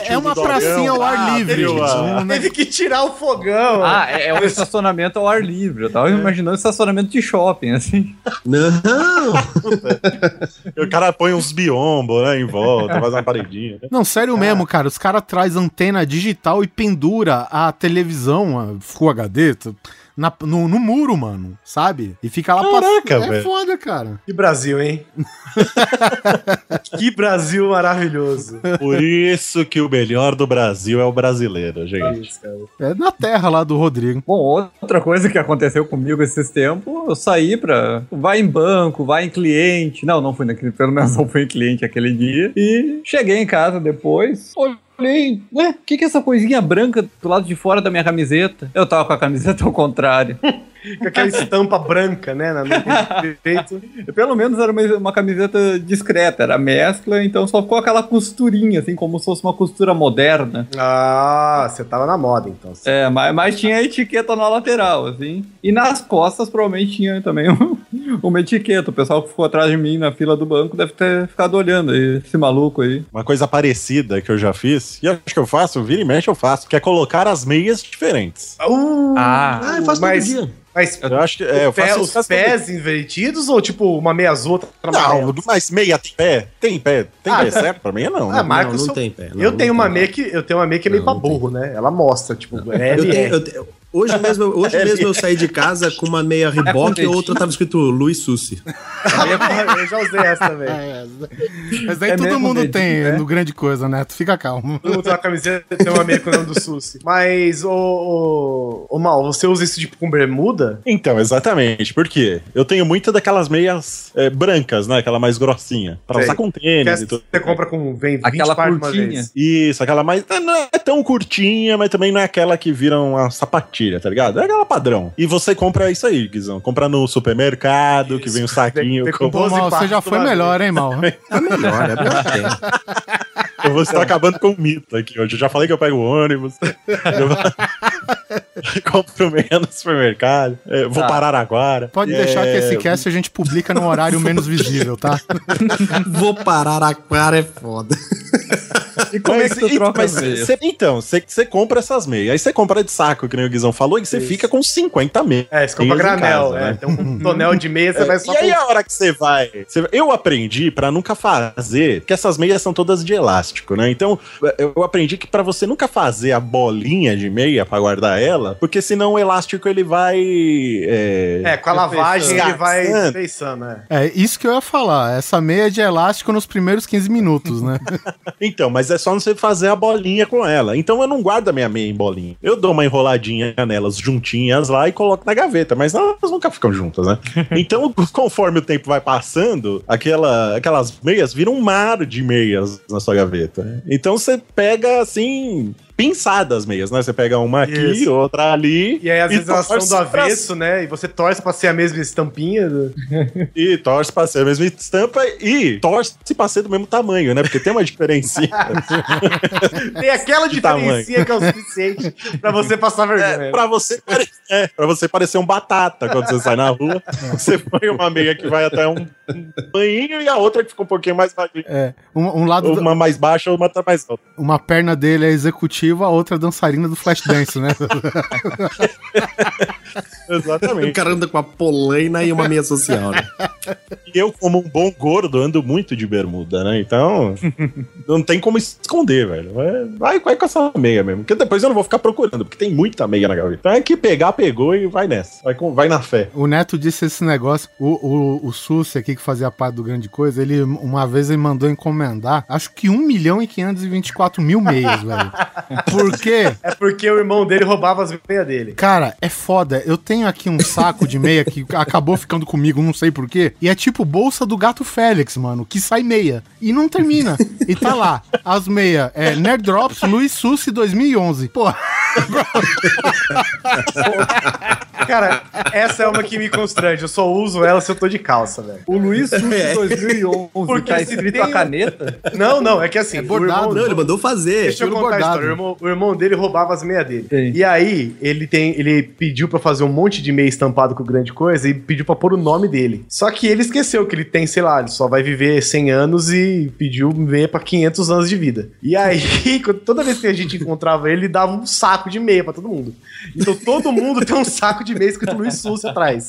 é, é uma do pracinha ao ar Ah, livre. a- Não, né? Teve que tirar o fogão. Ah, é, é um estacionamento ao ar livre. Eu tava imaginando estacionamento de shopping, assim. Não! <laughs> o cara põe uns biombos, né, em volta, faz uma paredinha. né? Não, sério mesmo, cara. Os caras trazem antena digital e pendura a televisão, a Full HD, t- na- no, no muro, mano. Sabe? E fica lá Caraca, É velho. foda, cara. Que Brasil, hein? <laughs> que Brasil maravilhoso. Por isso que o melhor do Brasil é o brasileiro, gente. Isso, cara. É na terra lá do Rodrigo. Bom, outra coisa que aconteceu comigo esses tempos, eu saí pra. Vai em banco, vai em cliente. Não, não fui naquele, pelo menos não fui em cliente aquele dia. E cheguei em casa depois. Olhei, ué, o que, que é essa coisinha branca do lado de fora da minha camiseta? Eu tava com a camiseta ao contrário. <laughs> <laughs> Com aquela estampa branca, né? Na, no peito. <laughs> Pelo menos era uma, uma camiseta discreta, era mescla, então só ficou aquela costurinha, assim, como se fosse uma costura moderna. Ah, você tava na moda, então. É, mas, mas tinha a etiqueta na lateral, assim. E nas costas provavelmente tinha também <laughs> um- uma etiqueta. O pessoal que ficou atrás de mim na fila do banco deve ter ficado olhando aí, esse maluco aí. Uma coisa parecida que eu já fiz, e acho que eu faço, vira e mexe eu faço, que é colocar as meias diferentes. Uh, Ah. Ah, eu faço mas, todo dia. Mas Eu acho que. É, eu pé- os pés invertidos ou tipo uma meia azul, outra Não, mas meia tem pé? Tem pé. Tem Ah, pé certo? Pra mim não. Ah, né? Marcos, não, não eu- tem pé. Não, eu não tenho uma meia que eu tenho uma meia que é meio Não, pra burro, né? Ela mostra, tipo, é Eu tenho- eu tenho- hoje mesmo, hoje mesmo eu saí de casa com uma meia Reebok e com outra tava escrito Luiz Sussi. eu já usei essa também. É, mas aí É todo mundo dedinho, tem né? no grande coisa, né? Tu fica calmo. Todo mundo tem uma camiseta, tem uma meia com o nome do Susi. Mas, ô, ô, ô Mal, você usa isso tipo com bermuda? Então, exatamente. Por quê? Eu tenho muita daquelas meias é, brancas, né? Aquela mais grossinha. Pra Sei. usar com Que tênis essa e tudo. você compra com. Vem 20 Aquela curtinha. vez. Isso, aquela mais. é, Não é tão curtinha, mas também não é aquela que vira uma sapatilha, tá ligado? É aquela padrão. E você compra isso aí, Guizão. Compra no supermercado, que vem um saquinho. Vem- vem com Pô, 12 Mal, você já foi melhor, hein, Mal? <laughs> É melhor, é melhor tem. Eu vou estar acabando com o mito aqui hoje. Eu já falei que eu pego o ônibus. eu <laughs> compro meia no supermercado. é, vou Tá. parar agora. Pode É, deixar que esse cast a gente publica num horário menos visível, tá? <laughs> Vou parar a cara é foda. E como é que tu e- troca mas as meias? cê- então, você compra essas meias. Aí você compra de saco, que nem o Guizão falou, e você fica com 50 meias. É, você compra granel, casa, é. né? Tem um <laughs> tonel de meia, você vai só e aí com... a hora que você vai, você- eu aprendi pra nunca fazer, que essas meias são todas de elástico, né? Então eu aprendi que pra você nunca fazer a bolinha de meia pra guardar ela, porque senão o elástico ele vai é, É, com a lavagem ele vai pensando, é. É, isso que eu ia falar. Essa meia é de elástico nos primeiros 15 minutos, né? <laughs> Então, mas é só você fazer a bolinha com ela. Então eu não guardo a minha meia em bolinha. Eu dou uma enroladinha nelas juntinhas lá e coloco na gaveta, mas elas nunca ficam juntas, né? <laughs> Então, <laughs> conforme o tempo vai passando, aquela, aquelas meias viram um mar de meias na sua gaveta. Então você pega assim. Pinçadas as meias, né? Você pega uma aqui, Isso. outra ali. E aí, às vezes, elas são do pra avesso, né? E você torce pra ser a mesma estampinha. do- <laughs> E torce pra ser a mesma estampa e torce pra ser do mesmo tamanho, né? Porque tem uma diferencinha. <laughs> Tem aquela De diferencinha que é o suficiente pra você passar vergonha. É, pra, você pare... é, pra você parecer um batata quando você sai na rua. Você põe uma meia que vai até um tamanhinho e a outra que fica um pouquinho mais baixinha. É. Um, um lado, Uma mais baixa ou uma tá mais alta. uma perna dele é executiva, a outra dançarina do Flashdance, né? <laughs> O Exatamente. cara anda com a polaina e uma meia social, né? E eu, como um bom gordo, ando muito de bermuda, né? Então, não tem como esconder, velho. Vai, vai com essa meia mesmo. Porque depois eu não vou ficar procurando, porque tem muita meia na gaveta. Então é que pegar, pegou e vai nessa. Vai, com, vai na fé. O Neto disse esse negócio. O, o, o Sussi aqui, que fazia parte do Grande Coisa, ele uma vez ele mandou encomendar, acho que 1 milhão e 524 mil meias, velho. <laughs> Por quê? É porque o irmão dele roubava as meias dele. Cara, é foda. Eu tenho aqui um saco de meia que acabou ficando comigo, não sei porquê. E é tipo bolsa do gato Félix, mano, que sai meia. E não termina. E tá lá. As meias é Nerd Drops Luiz Sussi 2011. Pô, <laughs> Cara, essa é uma que me constrange. Eu só uso ela se eu tô de calça, velho. O Luiz Sushi É. 2011 Porque tá escrito tem a caneta. Não, não, é que assim, bordado, o Não, irmão, ele mandou fazer. Deixa eu contar a bordado. história. O irmão, o irmão dele roubava as meias dele. Sim. E aí, ele tem, ele pediu pra fazer um monte de meia estampado com grande coisa e pediu pra pôr o nome dele. Só que ele esqueceu que ele tem, sei lá, ele só vai viver 100 anos e pediu meia pra 500 anos de vida. E aí, <laughs> toda vez que a gente encontrava ele, ele dava um saco de meia pra todo mundo. Então todo mundo tem um saco de meia escrito Luiz Sussi atrás.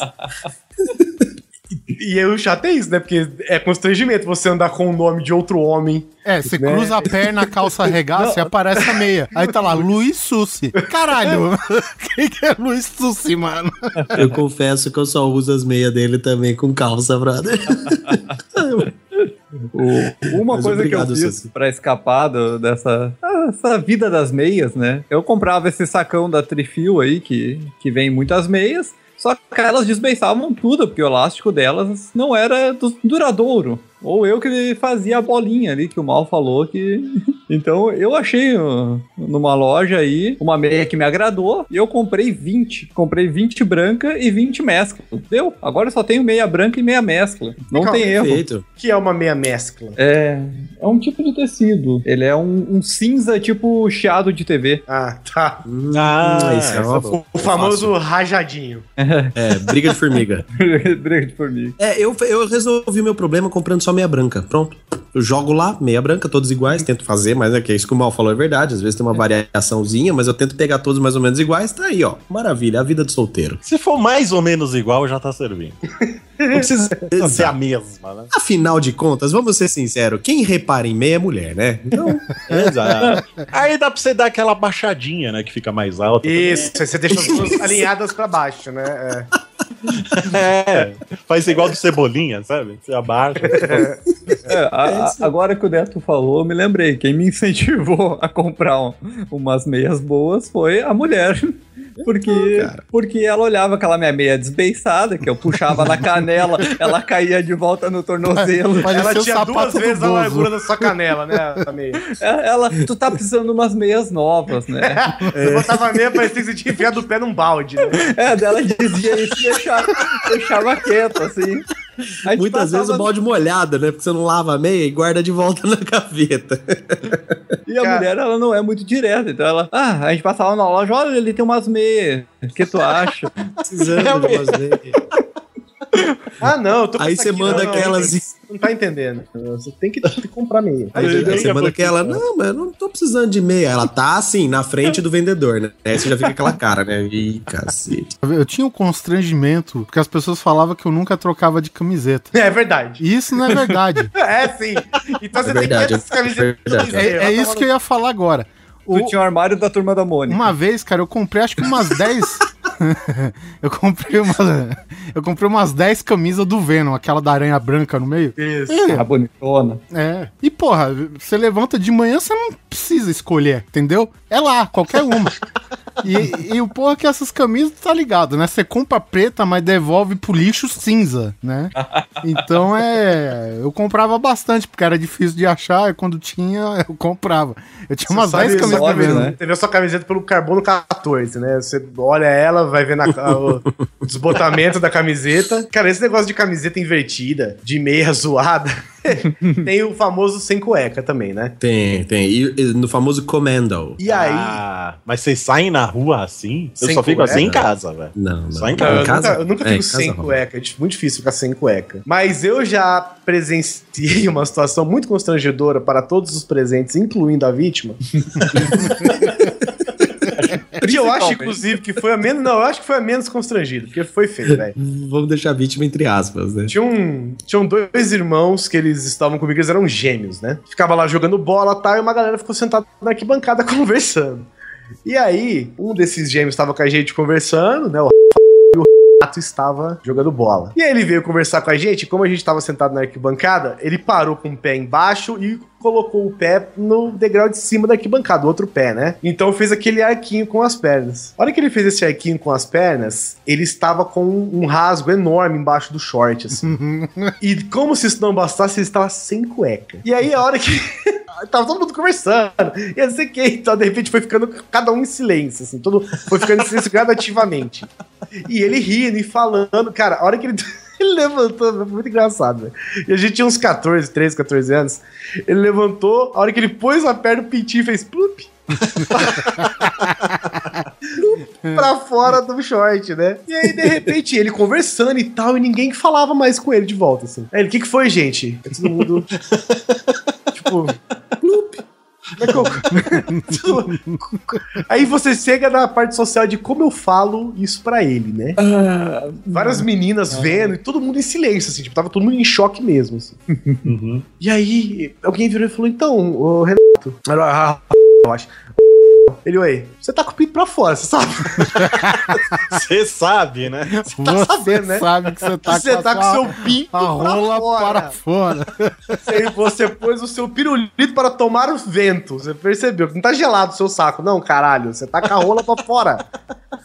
E aí o chato é isso, né? Porque é constrangimento você andar com o nome de outro homem. é, você Né? cruza a perna, a calça arregaça e aparece a meia. Aí tá lá, Luiz Sussi. Caralho, <laughs> quem que é Luiz Sussi, mano? Eu confesso que eu só uso as meias dele também com calça, brother. <laughs> O- uma Mas coisa obrigado, que eu fiz pra escapar do- dessa essa vida das meias, né? Eu comprava esse sacão da Trifil aí, que, que vem muitas meias, só que elas desbeiçavam tudo, porque o elástico delas não era du- duradouro. Ou eu que fazia a bolinha ali, que o Mal falou que... <laughs> Então, eu achei numa loja aí uma meia que me agradou e eu comprei 20. Comprei 20 branca e 20 mescla. Deu. Agora eu só tenho meia branca e meia mescla. Não Calma, tem erro. Perfeito. Que é uma meia mescla. É, é um tipo de tecido. Ele é um, um cinza tipo chiado de TV. Ah, tá. Ah, isso é uma foi- O famoso rajadinho. É, briga de formiga. <laughs> Briga de formiga. É, eu, eu resolvi meu problema comprando só meia branca. Pronto. Eu jogo lá, meia branca, todos iguais, tento fazer, mas é que isso que o Mal falou é verdade. Às vezes tem uma variaçãozinha, mas eu tento pegar todos mais ou menos iguais. Tá aí, ó. Maravilha, a vida do solteiro. Se for mais ou menos igual, já tá servindo. Não precisa <laughs> ser a mesma, né? Afinal de contas, vamos ser sinceros, quem repara em meia é mulher, né? Então, <laughs> Exato. Aí dá pra você dar aquela baixadinha, né? Que fica mais alta. Isso, aí você deixa as duas <laughs> alinhadas pra baixo, né? É. <laughs> É, faz igual do Cebolinha, sabe? Você abaixa. É, a- a- agora que o Neto falou, eu me lembrei. Quem me <laughs> incentivou a comprar um- umas meias boas foi a mulher. Porque, porque ela olhava aquela minha meia desbeiçada, que eu puxava na canela, <laughs> ela caía de volta no tornozelo. Parecia Ela tinha duas vezes a largura da sua canela, né? Meia. É, Ela, tu tá precisando de umas meias novas, né? Você botava a meia, parecia que você tinha enfiado o pé num balde, né? É, dela dizia isso e deixava, deixava quieto, assim. Aí muitas vezes o balde molhado, né? Porque você não lava a meia e guarda de volta na <laughs> gaveta. E a Cara. mulher, ela não é muito direta. Então ela, ah, a gente passava na loja, olha, ele tem umas meias. O que tu acha? Precisando de umas meias. Ah, não, eu tô com Aí você manda não, aquelas. Não tá entendendo. Você tem que, tem que comprar meia. Aí, Aí, aí aí você manda aquela, não, mas eu não tô precisando de meia. Ela tá assim, na frente do vendedor, né? Aí você já fica aquela cara, né? Ih, cacete. Eu tinha um constrangimento, porque as pessoas falavam que eu nunca trocava de camiseta. É verdade. E isso não é verdade. <laughs> É, sim. Então você É verdade, tem que essas camisetas. é verdade. é, é isso que eu ia falar agora. O- Tu tinha o armário da turma da Mônica. Uma vez, cara, eu comprei acho que umas 10. <laughs> <laughs> eu comprei uma, eu comprei umas 10 camisas do Venom, aquela da aranha branca no meio. Isso. A bonitona. É. E porra, você levanta de manhã, você não precisa escolher, entendeu? É lá, qualquer uma. <laughs> E, e o porra que essas camisas tá ligado, né? Você compra preta, mas devolve pro lixo cinza, né? Então é. Eu comprava bastante, porque era difícil de achar, e quando tinha, eu comprava. Eu tinha umas Você sabe 10 camisas óbvio, Venom. né? Vê a sua camiseta pelo carbono 14, né? Você olha ela, vai ver na, o desbotamento da camiseta. Cara, esse negócio de camiseta invertida, de meia zoada, <laughs> tem o famoso sem cueca também, né? Tem, tem. E, e no famoso Commando. E aí. Ah, mas vocês saem na rua assim? Eu só fico cueca? assim em casa, velho. Não, não. Só em Não, casa. eu, casa? nunca, eu nunca É, em fico sem rola. cueca. É muito difícil ficar sem cueca. Mas eu já presenciei <laughs> uma situação muito constrangedora para todos os presentes, incluindo a vítima. <laughs> que eu acho, inclusive, que foi a menos. Não, eu acho que foi a menos constrangida, porque foi feio, velho. Vamos deixar a vítima entre aspas, né? Tinha um, tinham dois irmãos que eles estavam comigo, eles eram gêmeos, né? Ficava lá jogando bola e tal, e uma galera ficou sentada na arquibancada <laughs> conversando. E aí, um desses gêmeos estava com a gente conversando, né? O o Estava jogando bola. E aí ele veio conversar com a gente, como a gente estava sentado na arquibancada, ele parou com o pé embaixo e colocou o pé no degrau de cima da arquibancada, o outro pé, né? Então fez aquele arquinho com as pernas. A hora que ele fez esse arquinho com as pernas, ele estava com um rasgo enorme embaixo do short, assim. <laughs> e como se isso não bastasse, ele estava sem cueca. E aí a hora que tava todo mundo conversando, e não sei o que, então de repente foi ficando cada um em silêncio, assim, todo foi ficando em silêncio gradativamente. E ele rindo e falando, cara, a hora que ele, <laughs> ele levantou, foi muito engraçado, velho. E a gente tinha uns 14, 13, 14 anos. Ele levantou, a hora que ele pôs a perna, o pintinho fez plup. pra fora do short, né? E aí, de repente, ele conversando e tal, e ninguém falava mais com ele de volta, assim. Aí ele, o que que foi, gente? Aí todo mundo... tipo... Plup. Como é que eu- <laughs> Aí você chega na parte social de como eu falo isso pra ele, né? Várias meninas vendo e todo mundo em silêncio, assim, tipo, tava todo mundo em choque mesmo, assim. E aí, alguém virou e falou: então, o Renato. Era a- <laughs> Eu acho. Ele, oi, você tá com o pinto pra fora, você sabe? <laughs> Você sabe, né? Você sabendo, né? sabe que você tá você a tá com sua- seu pinto a rola para fora. Você, você pôs o seu pirulito para tomar o vento. Você percebeu? Não tá gelado o seu saco, não, caralho. Você tá com a rola pra fora.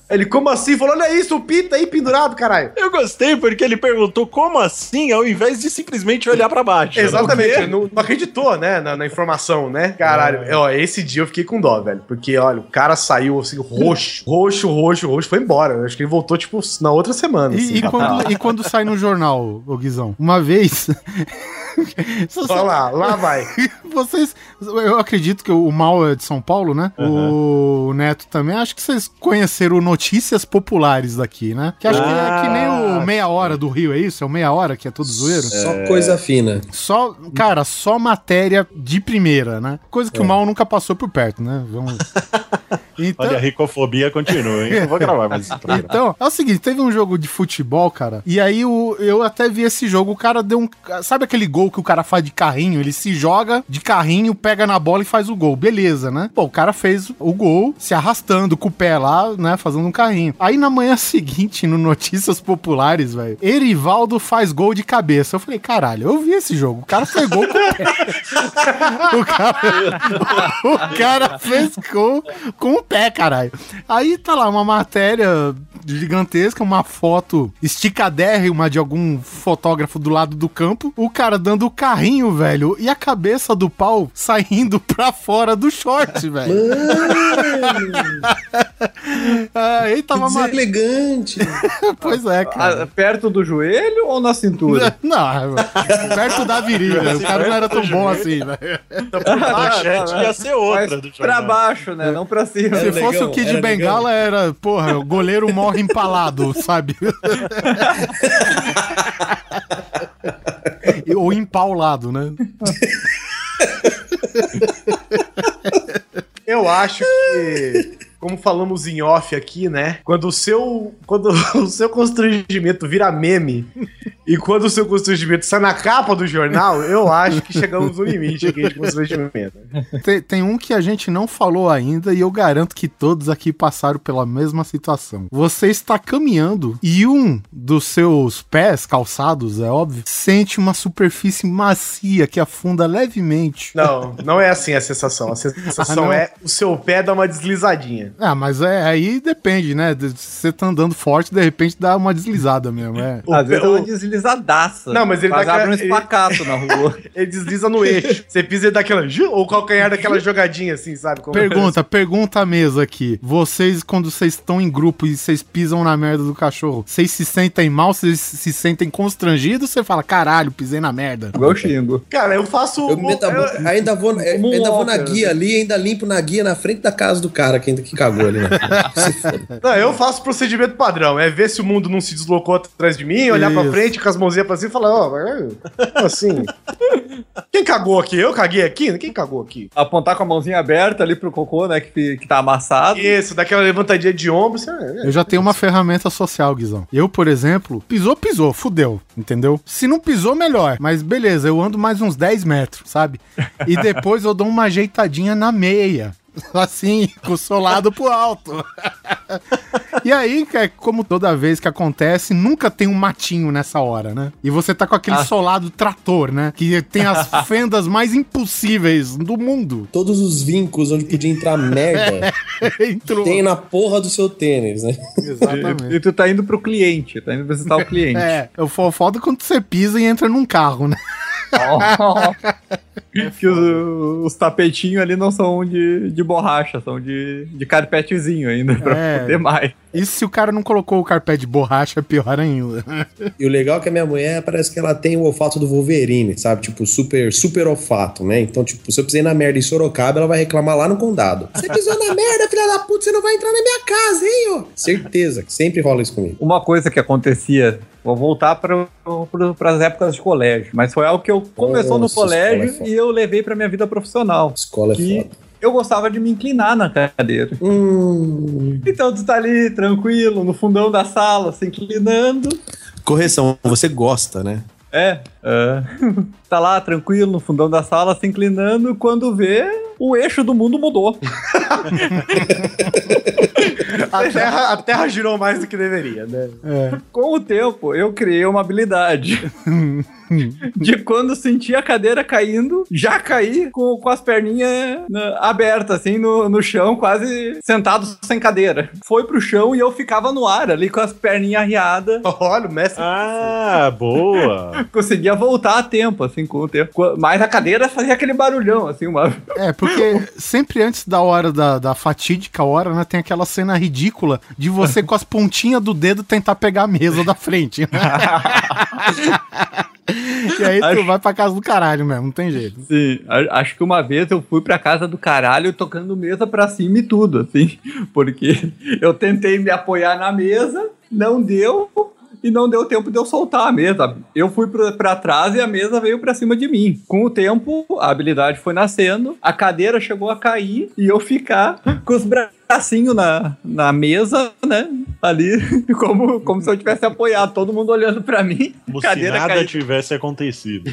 Ele, como assim? Falou, olha isso, o pinto aí pendurado, caralho. Eu gostei porque ele perguntou como assim, ao invés de simplesmente olhar pra baixo. Exatamente, não, não acreditou, né, na, na informação, né? Caralho, ó, esse dia eu fiquei com dó, velho. Porque, olha, o cara saiu assim, roxo, roxo, roxo, roxo, foi embora. Eu acho que ele voltou, tipo, na outra semana. assim. E, e quando, e quando sai no jornal, ô Guizão? Uma vez. <laughs> Olha lá, lá vai. <laughs> Vocês. Eu acredito que o Mal é de São Paulo, né? O Neto também. Acho que vocês conheceram Notícias Populares daqui, né? Que acho que é que nem o Ah, Meia Hora do Rio, é isso? É o Meia Hora que é todo zoeiro? Só coisa fina. Só, cara, só matéria de primeira, né? Coisa que o Mal nunca passou por perto, né? Vamos. <laughs> Então, Olha, a ricofobia continua, hein? Eu vou gravar mais esse programa. Então, é o seguinte, teve um jogo de futebol, cara, e aí o, eu até vi esse jogo, o cara deu um... Sabe aquele gol que o cara faz de carrinho? Ele se joga de carrinho, pega na bola e faz o gol, beleza, né? Pô, o cara fez o gol se arrastando com o pé lá, né, fazendo um carrinho. Aí na manhã <laughs> seguinte, no Notícias Populares, velho, Erivaldo faz gol de cabeça. Eu falei, caralho, eu vi esse jogo, o cara fez gol com o pé. <laughs> o, cara, o cara fez gol com o pé, caralho. Aí tá lá uma matéria gigantesca, uma foto esticadérrima de algum fotógrafo do lado do campo, o cara dando o carrinho, velho, e a cabeça do pau saindo <laughs> pra fora do short, velho. <laughs> Aí tava uma... Deselegante. <laughs> Pois é, Ah, cara. perto do joelho ou na cintura? Não, perto da virilha. O cara não era tão bom assim, velho. A manchete ia ser outra pra baixo, né? Não pra cima. Se Era fosse o Kid era Bengala, era, porra, o goleiro morre empalado, <laughs> sabe? Ou empaulado, né? Eu acho que, como falamos em off aqui, né? Quando o seu, quando <laughs> o seu constrangimento vira meme e quando o seu constrangimento sai na capa do jornal, eu acho que chegamos no limite aqui de constrangimento. Tem, tem um que a gente não falou ainda e eu garanto que todos aqui passaram pela mesma situação. Você está caminhando e um dos seus pés, calçados, é óbvio, sente uma superfície macia que afunda levemente. Não, não é assim a sensação. A sensação Ah, é o seu pé dar uma deslizadinha. Ah, mas é, aí depende, né? Você tá andando forte, de repente dá uma deslizada mesmo. É. O Às vezes é uma o- deslizadaça. Não, mas ele Quase dá abre um aquela- ele- espacato na rua. <laughs> Ele desliza no eixo. <laughs> Você pisa e dá aquela. Ou o calcanhar daquela jogadinha assim, sabe? Como- Pergunta, pergunta à mesa aqui. Vocês, quando vocês estão em grupo e vocês pisam na merda do cachorro, vocês se sentem mal? Vocês se sentem constrangidos? Você fala, caralho, pisei na merda. Eu xingo. Cara, eu faço. Eu me meto a eu- ainda vou, eu um ainda vou na guia ali, ainda limpo na guia na frente da casa do cara que, ainda- que cagou ali, né? <laughs> Não, eu faço procedimento padrão. É ver se o mundo não se deslocou atrás de mim, olhar pra Isso. frente com as mãozinhas pra cima e falar, ó, como assim. Quem cagou aqui? Eu caguei aqui? Quem cagou aqui? Apontar com a mãozinha aberta ali pro cocô, né? Que, que tá amassado. Isso, daquela levantadinha de ombro. Você... é, Eu já tenho uma ferramenta social, Guizão. Eu, por exemplo, pisou, pisou, fudeu, entendeu? Se não pisou, melhor. Mas beleza, eu ando mais uns 10 metros, sabe? E depois eu dou uma ajeitadinha na meia. <laughs> Assim, com o solado pro alto. <laughs> E aí, que é como toda vez que acontece, nunca tem um matinho nessa hora, né? E você tá com aquele Ah. solado trator, né? Que tem as <laughs> fendas mais impossíveis do mundo. Todos os vincos onde podia entrar merda Entrou. tem na porra do seu tênis, né? Exatamente. E tu tá indo pro cliente, tá indo visitar o cliente. É, o fo- foda é quando você pisa e entra num carro, né? <laughs> que os, os tapetinhos ali não são de, de borracha, são de, de carpetezinho ainda, pra É. poder mais. E se o cara não colocou o carpete de borracha, é pior ainda. <laughs> E o legal é que a minha mulher parece que ela tem o olfato do Wolverine, sabe? Tipo, super, super olfato, né? Então, tipo, se eu pisei na merda em Sorocaba, ela vai reclamar lá no condado. Você pisou na merda, filha da puta, você não vai entrar na minha casa, hein, ó? Certeza, que sempre rola isso comigo. Uma coisa que acontecia, vou voltar para as épocas de colégio, mas foi algo que eu começou no Nossa, escola é colégio foda. e eu levei pra minha vida profissional. Escola é Que foda. Eu gostava de me inclinar na cadeira. Hum. Então tu tá ali tranquilo, no fundão da sala, se inclinando. Correção, você gosta, né? É, é. <laughs> tá lá tranquilo no fundão da sala, se inclinando, quando vê, o eixo do mundo mudou. <laughs> A terra, a terra girou mais do que deveria, né? Com o tempo, eu criei uma habilidade. <laughs> de quando sentir a cadeira caindo, já cair com, com as perninhas né, abertas, assim, no, no chão, quase sentado sem cadeira. Foi pro chão e eu ficava no ar ali com as perninhas arriadas. Olha, o mestre. Ah, boa. Voltar a tempo, assim, com o tempo. Mas a cadeira fazia aquele barulhão, assim, uma. É, porque sempre antes da hora da, da fatídica hora, né, tem aquela cena ridícula de você <laughs> com as pontinhas do dedo tentar pegar a mesa da frente. né? <laughs> e aí tu Acho- vai pra casa do caralho mesmo, não tem jeito. Sim, acho que uma vez eu fui pra casa do caralho tocando mesa pra cima e tudo, assim. <laughs> Porque eu tentei me apoiar na mesa, não deu. E não deu tempo de eu soltar a mesa. Eu fui pra trás e a mesa veio pra cima de mim. Com o tempo, a habilidade foi nascendo, a cadeira chegou a cair e eu ficar com os bracinhos na, na mesa, né? Ali, <laughs> como, como se eu tivesse apoiado, todo mundo olhando pra mim. Como se cadeira nada caindo. tivesse acontecido.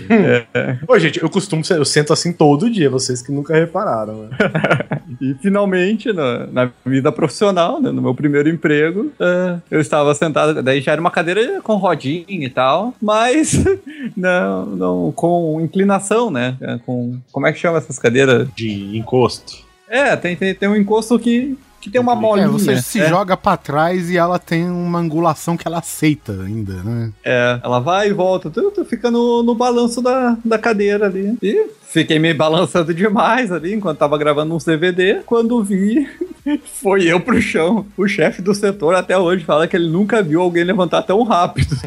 Ô, gente, eu costumo, ser- eu sento assim todo dia, vocês que nunca repararam, né? <laughs> E finalmente, na, na vida profissional, né, no meu primeiro emprego, é, eu estava sentado, daí já era uma cadeira com rodinha e tal, mas <laughs> não, não com inclinação, né? é, Com, como é que chama essas cadeiras? De encosto. É, tem, tem, tem um encosto que, que tem uma molinha. É, você se é. joga pra trás e ela tem uma angulação que ela aceita ainda, né? É, ela vai e volta, tu, tu fica no, no balanço da, da cadeira ali. E fiquei me balançando demais ali enquanto tava gravando uns DVD. Quando vi, <laughs> foi eu pro chão. O chefe do setor até hoje fala que ele nunca viu alguém levantar tão rápido. <laughs>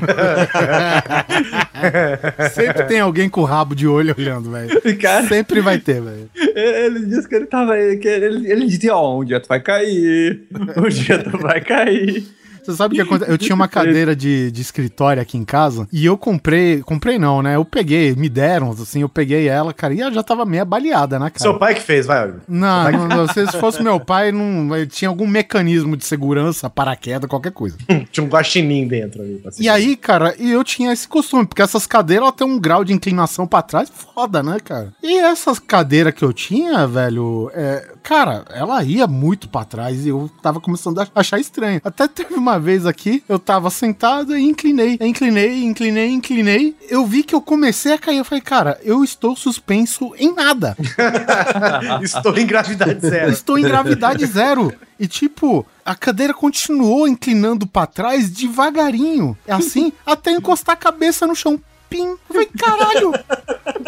Sempre tem alguém com o rabo de olho olhando, velho. <laughs> Sempre vai ter, velho. ele disse que ele tava. Que ele, ele dizia: Ó, um dia tu vai cair, um dia tu vai cair. Você sabe o que aconteceu? Eu tinha uma <laughs> cadeira de, de escritório aqui em casa e eu comprei. Comprei não, né? Eu peguei, me deram, assim, eu peguei ela, cara, e ela já tava meio baleada, né, cara? Seu pai que fez, vai. Não, não, não, se <laughs> se fosse meu pai, não, tinha algum mecanismo de segurança, paraquedas, qualquer coisa. <laughs> Tinha um guaxinim dentro ali. E aí, cara, e eu tinha esse costume, porque essas cadeiras ela tem um grau de inclinação pra trás foda, né, cara? E essas cadeiras que eu tinha, velho, é, cara, ela ia muito pra trás e eu tava começando a achar estranho. Até teve uma vez aqui, eu tava sentado e inclinei, inclinei, inclinei, inclinei. Eu vi que eu comecei a cair. Eu falei, cara, eu estou suspenso em nada. <laughs> Estou em gravidade zero. estou em gravidade zero. E tipo, a cadeira continuou inclinando pra trás devagarinho. É assim, até encostar a cabeça no chão. Pim. Eu falei, caralho!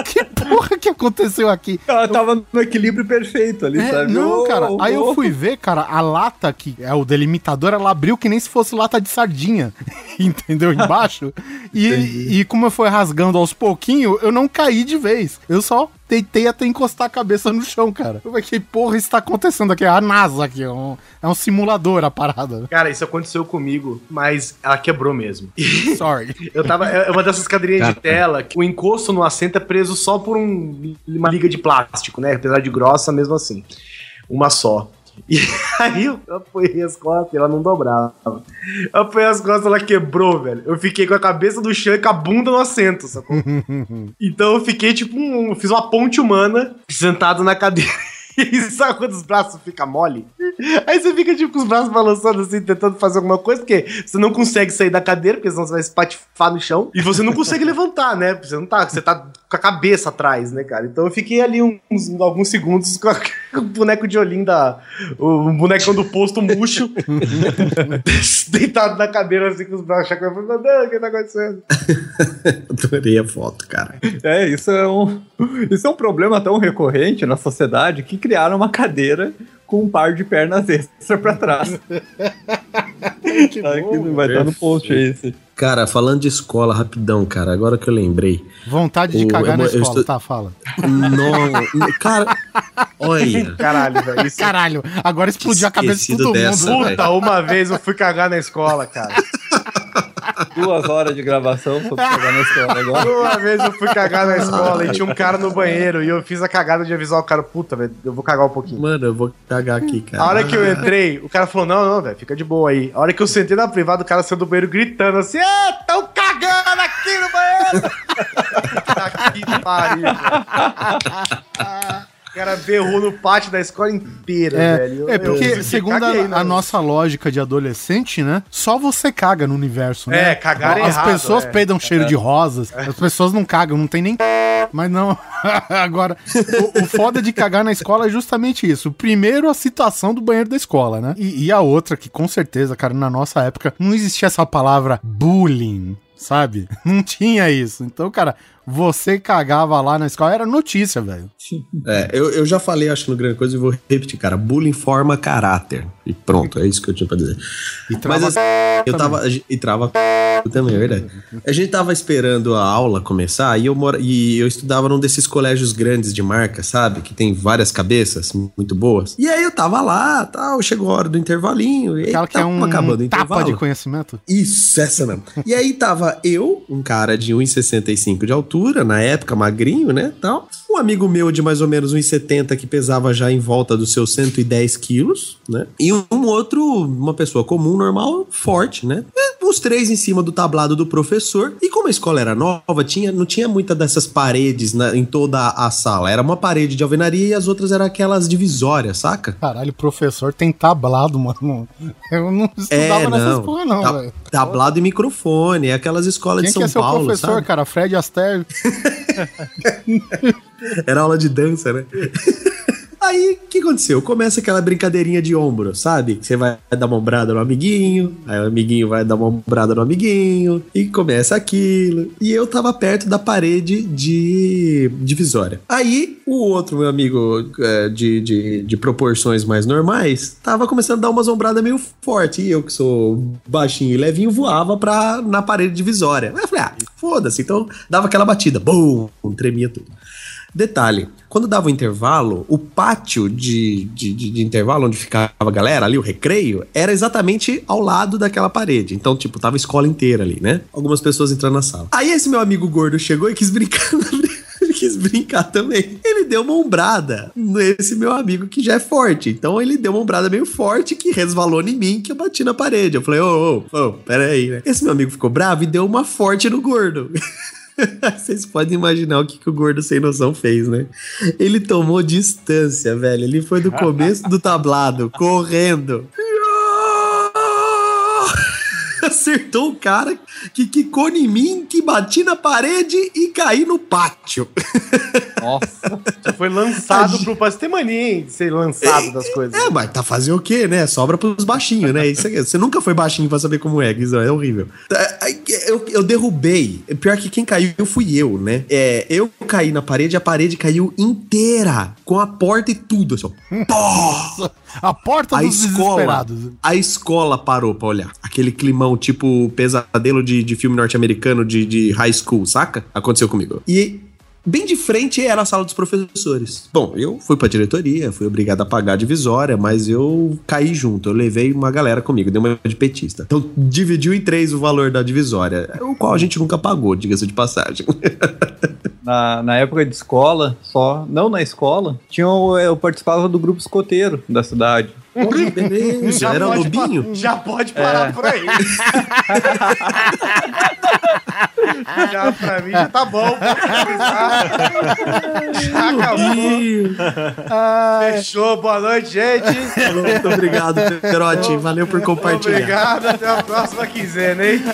que porra que aconteceu aqui? Ela tava no equilíbrio perfeito ali, É, sabe? não, cara. Aí eu ô. fui ver, cara, a lata que é o delimitador, ela abriu que nem se fosse lata de sardinha. <laughs> Entendeu? Embaixo. E, e como eu fui rasgando aos pouquinhos, eu não caí de vez. Eu só tentei até encostar a cabeça no chão, cara. Eu falei, que porra está acontecendo aqui? É a NASA aqui, é um, é um simulador a parada. Cara, isso aconteceu comigo, mas ela quebrou mesmo. Sorry. <laughs> eu tava. É uma dessas cadeirinhas de tela que o encosto no assento é preso só por um- uma liga de plástico, né? Apesar de grossa, mesmo assim. Uma só. E <laughs> aí eu apoiei as costas e ela não dobrava. Eu apoiei as costas ela quebrou, velho. Eu fiquei com a cabeça no chão e com a bunda no assento, sacou? <laughs> então eu fiquei tipo um. Fiz uma ponte humana sentado na cadeira. <laughs> E sabe quando os braços ficam mole? Aí você fica tipo com os braços balançando assim, tentando fazer alguma coisa, porque você não consegue sair da cadeira, porque senão você vai espatifar no chão. E você não consegue levantar, né? Porque Você não tá, você tá com a cabeça atrás, né, cara? Então eu fiquei ali uns, alguns segundos com, a- com o boneco de olhinho da. O bonecão do posto murcho, <laughs> deitado na cadeira assim com os braços chacoalhando. Eu falei, Meu Deus, o que tá acontecendo? <laughs> Adorei a foto, cara. É, isso é um. Isso é um problema tão recorrente na sociedade que criaram uma cadeira com um par de pernas extra pra trás. <laughs> que vai estar no post aí. esse. Cara, falando de escola, rapidão, cara, agora que eu lembrei. Vontade de O- cagar eu- na eu escola, estou- tá? Fala. Não, cara, olha. <laughs> Caralho, velho. Isso... Caralho, agora explodiu a cabeça de todo dessa, mundo. Puta, uma vez eu fui cagar na escola, cara. Duas horas de gravação pra pegar na escola agora. Uma vez eu fui cagar na escola e tinha um cara no banheiro e eu fiz a cagada de avisar o cara, puta, velho, eu vou cagar um pouquinho. Mano, eu vou cagar aqui, cara. A hora que eu entrei, o cara falou, não, não, velho, fica de boa aí. A hora que eu sentei na privada, o cara saiu do banheiro gritando assim, é, tão cagando aqui no banheiro! <laughs> que pariu, velho. O cara berrou no pátio da escola inteira, É, velho. é Eu- porque, eu segundo caguei, a, né? a nossa lógica de adolescente, né? Só você caga no universo, né? É, cagar é As errado, pessoas é. peidam cheiro de rosas, as pessoas não cagam, não tem nem. Mas não. <laughs> Agora, o, o foda de cagar na escola é justamente isso. Primeiro, a situação do banheiro da escola, né? E, e a outra, que com certeza, cara, na nossa época, não existia essa palavra bullying. Sabe? <laughs> Não tinha isso. Então, cara, você cagava lá na escola, era notícia, velho. É, eu, eu já falei, acho, no Grande Coisa e vou repetir, cara. Bullying forma caráter. E pronto, é isso que eu tinha pra dizer. E trava Mas assim, eu tava. E trava também, é verdade. A gente tava esperando a aula começar e eu, mora, e eu estudava num desses colégios grandes de marca, sabe? Que tem várias cabeças muito boas. E aí eu tava lá, tal, chegou a hora do intervalinho. E aí Aquela que é tava um acabando o tapa intervalo. de conhecimento. Isso, essa mesmo. E aí tava eu, um cara de 1,65 de altura, na época magrinho, né, tal. Um amigo meu de mais ou menos 1,70 que pesava já em volta dos seus 110 quilos, né. E um outro, uma pessoa comum, normal, forte, né. E os três em cima do tablado do professor. E como a escola era nova, tinha, não tinha muita dessas paredes na- em toda a sala. Era uma parede de alvenaria e as outras eram aquelas divisórias, saca? Caralho, o professor tem tablado, mano. Eu não estudava nessas porra, não, Ta- velho. Tablado e microfone, é aquelas escolas Quem de São que é seu Paulo, professor, sabe? cara? Fred Astaire. <laughs> Era aula de dança, né? <laughs> Aí, o que aconteceu? Começa aquela brincadeirinha de ombro, sabe? Você vai dar uma ombrada no amiguinho, aí o amiguinho vai dar uma ombrada no amiguinho, e começa aquilo. E eu tava perto da parede de divisória. Aí, o outro meu amigo é, de, de, de proporções mais normais tava começando a dar umas ombradas meio forte. E eu, que sou baixinho e levinho, voava pra, na parede divisória. Aí eu falei, ah, foda-se. Então, dava aquela batida, bum, tremia tudo. Detalhe, quando dava o intervalo, o pátio de, de, de- de intervalo onde ficava a galera ali, o recreio, era exatamente ao lado daquela parede. Então, tipo, tava a escola inteira ali, né? Algumas pessoas entrando na sala. Aí esse meu amigo gordo chegou e quis brincar <laughs> quis brincar também. Ele deu uma ombrada nesse meu amigo que já é forte. Então ele deu uma ombrada meio forte que resvalou em mim que eu bati na parede. Eu falei, ô, ô, ô, pera aí, né? Esse meu amigo ficou bravo e deu uma forte no gordo. <laughs> <laughs> Vocês podem imaginar o que, que o gordo sem noção fez, né? Ele tomou distância, velho. Ele foi do começo do tablado, correndo. <laughs> Acertou o cara que quicou em mim, que bati na parede e caí no pátio. Nossa. Já foi lançado pro Você tem mania, hein, de ser lançado das coisas. É, mas tá fazer o quê, né? Sobra pros baixinhos, né? Isso aqui- você nunca foi baixinho pra saber como é, Guizão. É horrível. É, Eu, eu derrubei. Pior que quem caiu fui eu, né? É, eu caí na parede, a parede caiu inteira. Com a porta e tudo. Assim, ó. A porta A dos escola, desesperados. a escola parou pra olhar. Aquele climão tipo pesadelo de, de filme norte-americano de, de high school, saca? Aconteceu comigo. E bem de frente era a sala dos professores. Bom, eu fui pra diretoria, fui obrigado a pagar a divisória, mas eu caí junto. Eu levei uma galera comigo, dei uma de petista. Então dividiu em três o valor da divisória, o qual a gente nunca pagou, diga-se de passagem. <laughs> Na, na época de escola, só, não na escola, tinha, eu participava do grupo escoteiro da cidade. Beleza, <laughs> era o pode lobinho? já pode parar É. por aí. <laughs> já pra mim já tá bom. Já acabou. Fechou. Boa noite, gente. Muito obrigado, Perotti. Valeu por compartilhar. Obrigado. Até a próxima quinzena, hein? <laughs>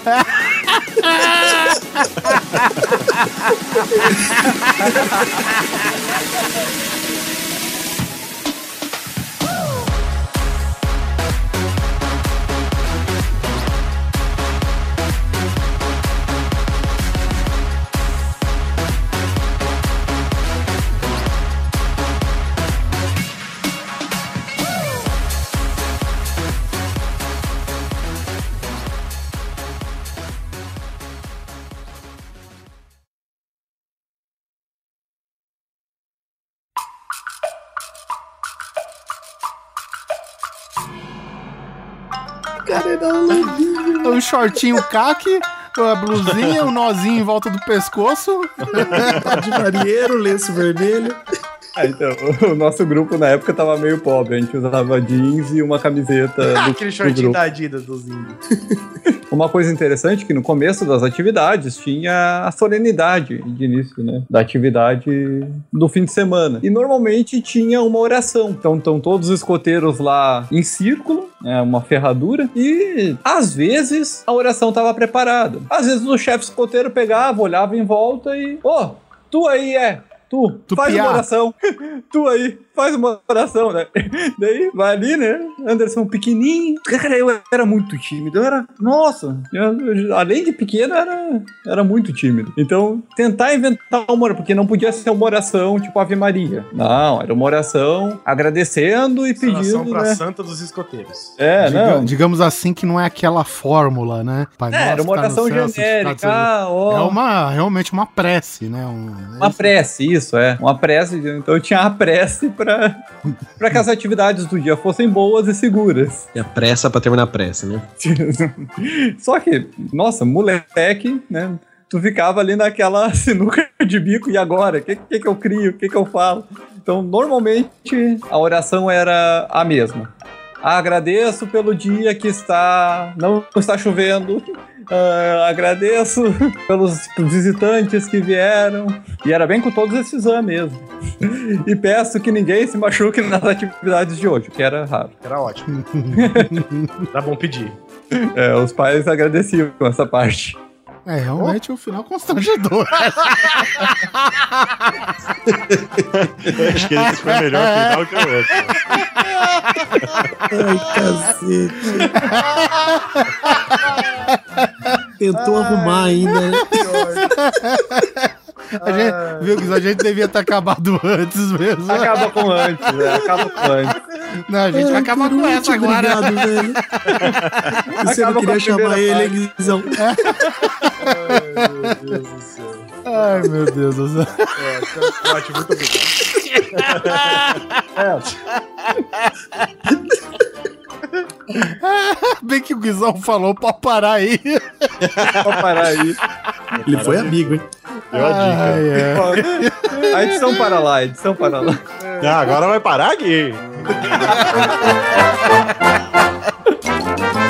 shortinho caque, a blusinha, o nozinho em volta do pescoço. De marinheiro, lenço vermelho. Ah, então, o nosso grupo na época tava meio pobre. A gente usava jeans e uma camiseta do, Aquele do shortinho grupo. da Adidas dos <laughs> índios. Uma coisa interessante é que no começo das atividades tinha a solenidade de início, né? Da atividade do fim de semana. E normalmente tinha uma oração. Então estão todos os escoteiros lá em círculo, né? Uma ferradura. E às vezes a oração estava preparada. Às vezes o chefe escoteiro pegava, olhava em volta e. Ô, tu aí é. Tu, Tu faz piá. uma oração. <laughs> tu aí, faz uma oração, né? <laughs> Daí vai ali, né? Anderson pequenininho. Cara, eu era muito tímido. Eu era. Nossa, eu- eu- além de pequeno, era, era muito tímido. Então, tentar inventar uma oração, porque não podia ser uma oração tipo Ave Maria. Não, era uma oração agradecendo e Oração pedindo. pra Né? Santa dos Escoteiros. É, Diga- não. digamos assim que não é aquela fórmula, né? Pai É, era uma tá oração céu, genérica. Ah, ó. É uma, realmente uma prece, né? Um, Uma prece, isso, é. Uma prece. Então eu tinha a prece pra, <laughs> pra que as atividades do dia fossem boas e seguras. E a pressa pra terminar a pressa, né? <laughs> Só que, nossa, moleque, né? Tu ficava ali naquela <laughs> sinuca de bico, e agora? O que, que, que eu crio? O que, que eu falo? Então, normalmente, a oração era a mesma. Agradeço pelo dia que está. não está chovendo. Ah, agradeço <laughs> pelos visitantes que vieram. E era bem com todos esses anos mesmo. E peço que ninguém se machuque nas atividades de hoje, que era raro. Era ótimo. <laughs> Tá bom pedir. É, os pais agradeciam essa parte. É realmente o final constrangedor. Acho que esse foi melhor final que o outro. Ai, cacete. Tentou arrumar ainda, né? A gente, viu, Guiz, a gente devia ter acabado antes mesmo. Acaba com antes, né? Acaba com antes. Não, a gente vai acabar com essa agora. Obrigado, velho. <laughs> Você Acaba não queria chamar ele, Guizão? Ai, meu Deus <laughs> do céu. Ai, meu Deus do céu. É, tá ótimo, muito obrigado. <laughs> <laughs> Bem que o Guizão falou pra parar aí. Pra parar aí. Ele foi amigo, hein? Deu a dica. É. A edição para lá, a edição para lá. Ah, agora vai parar aqui. <laughs>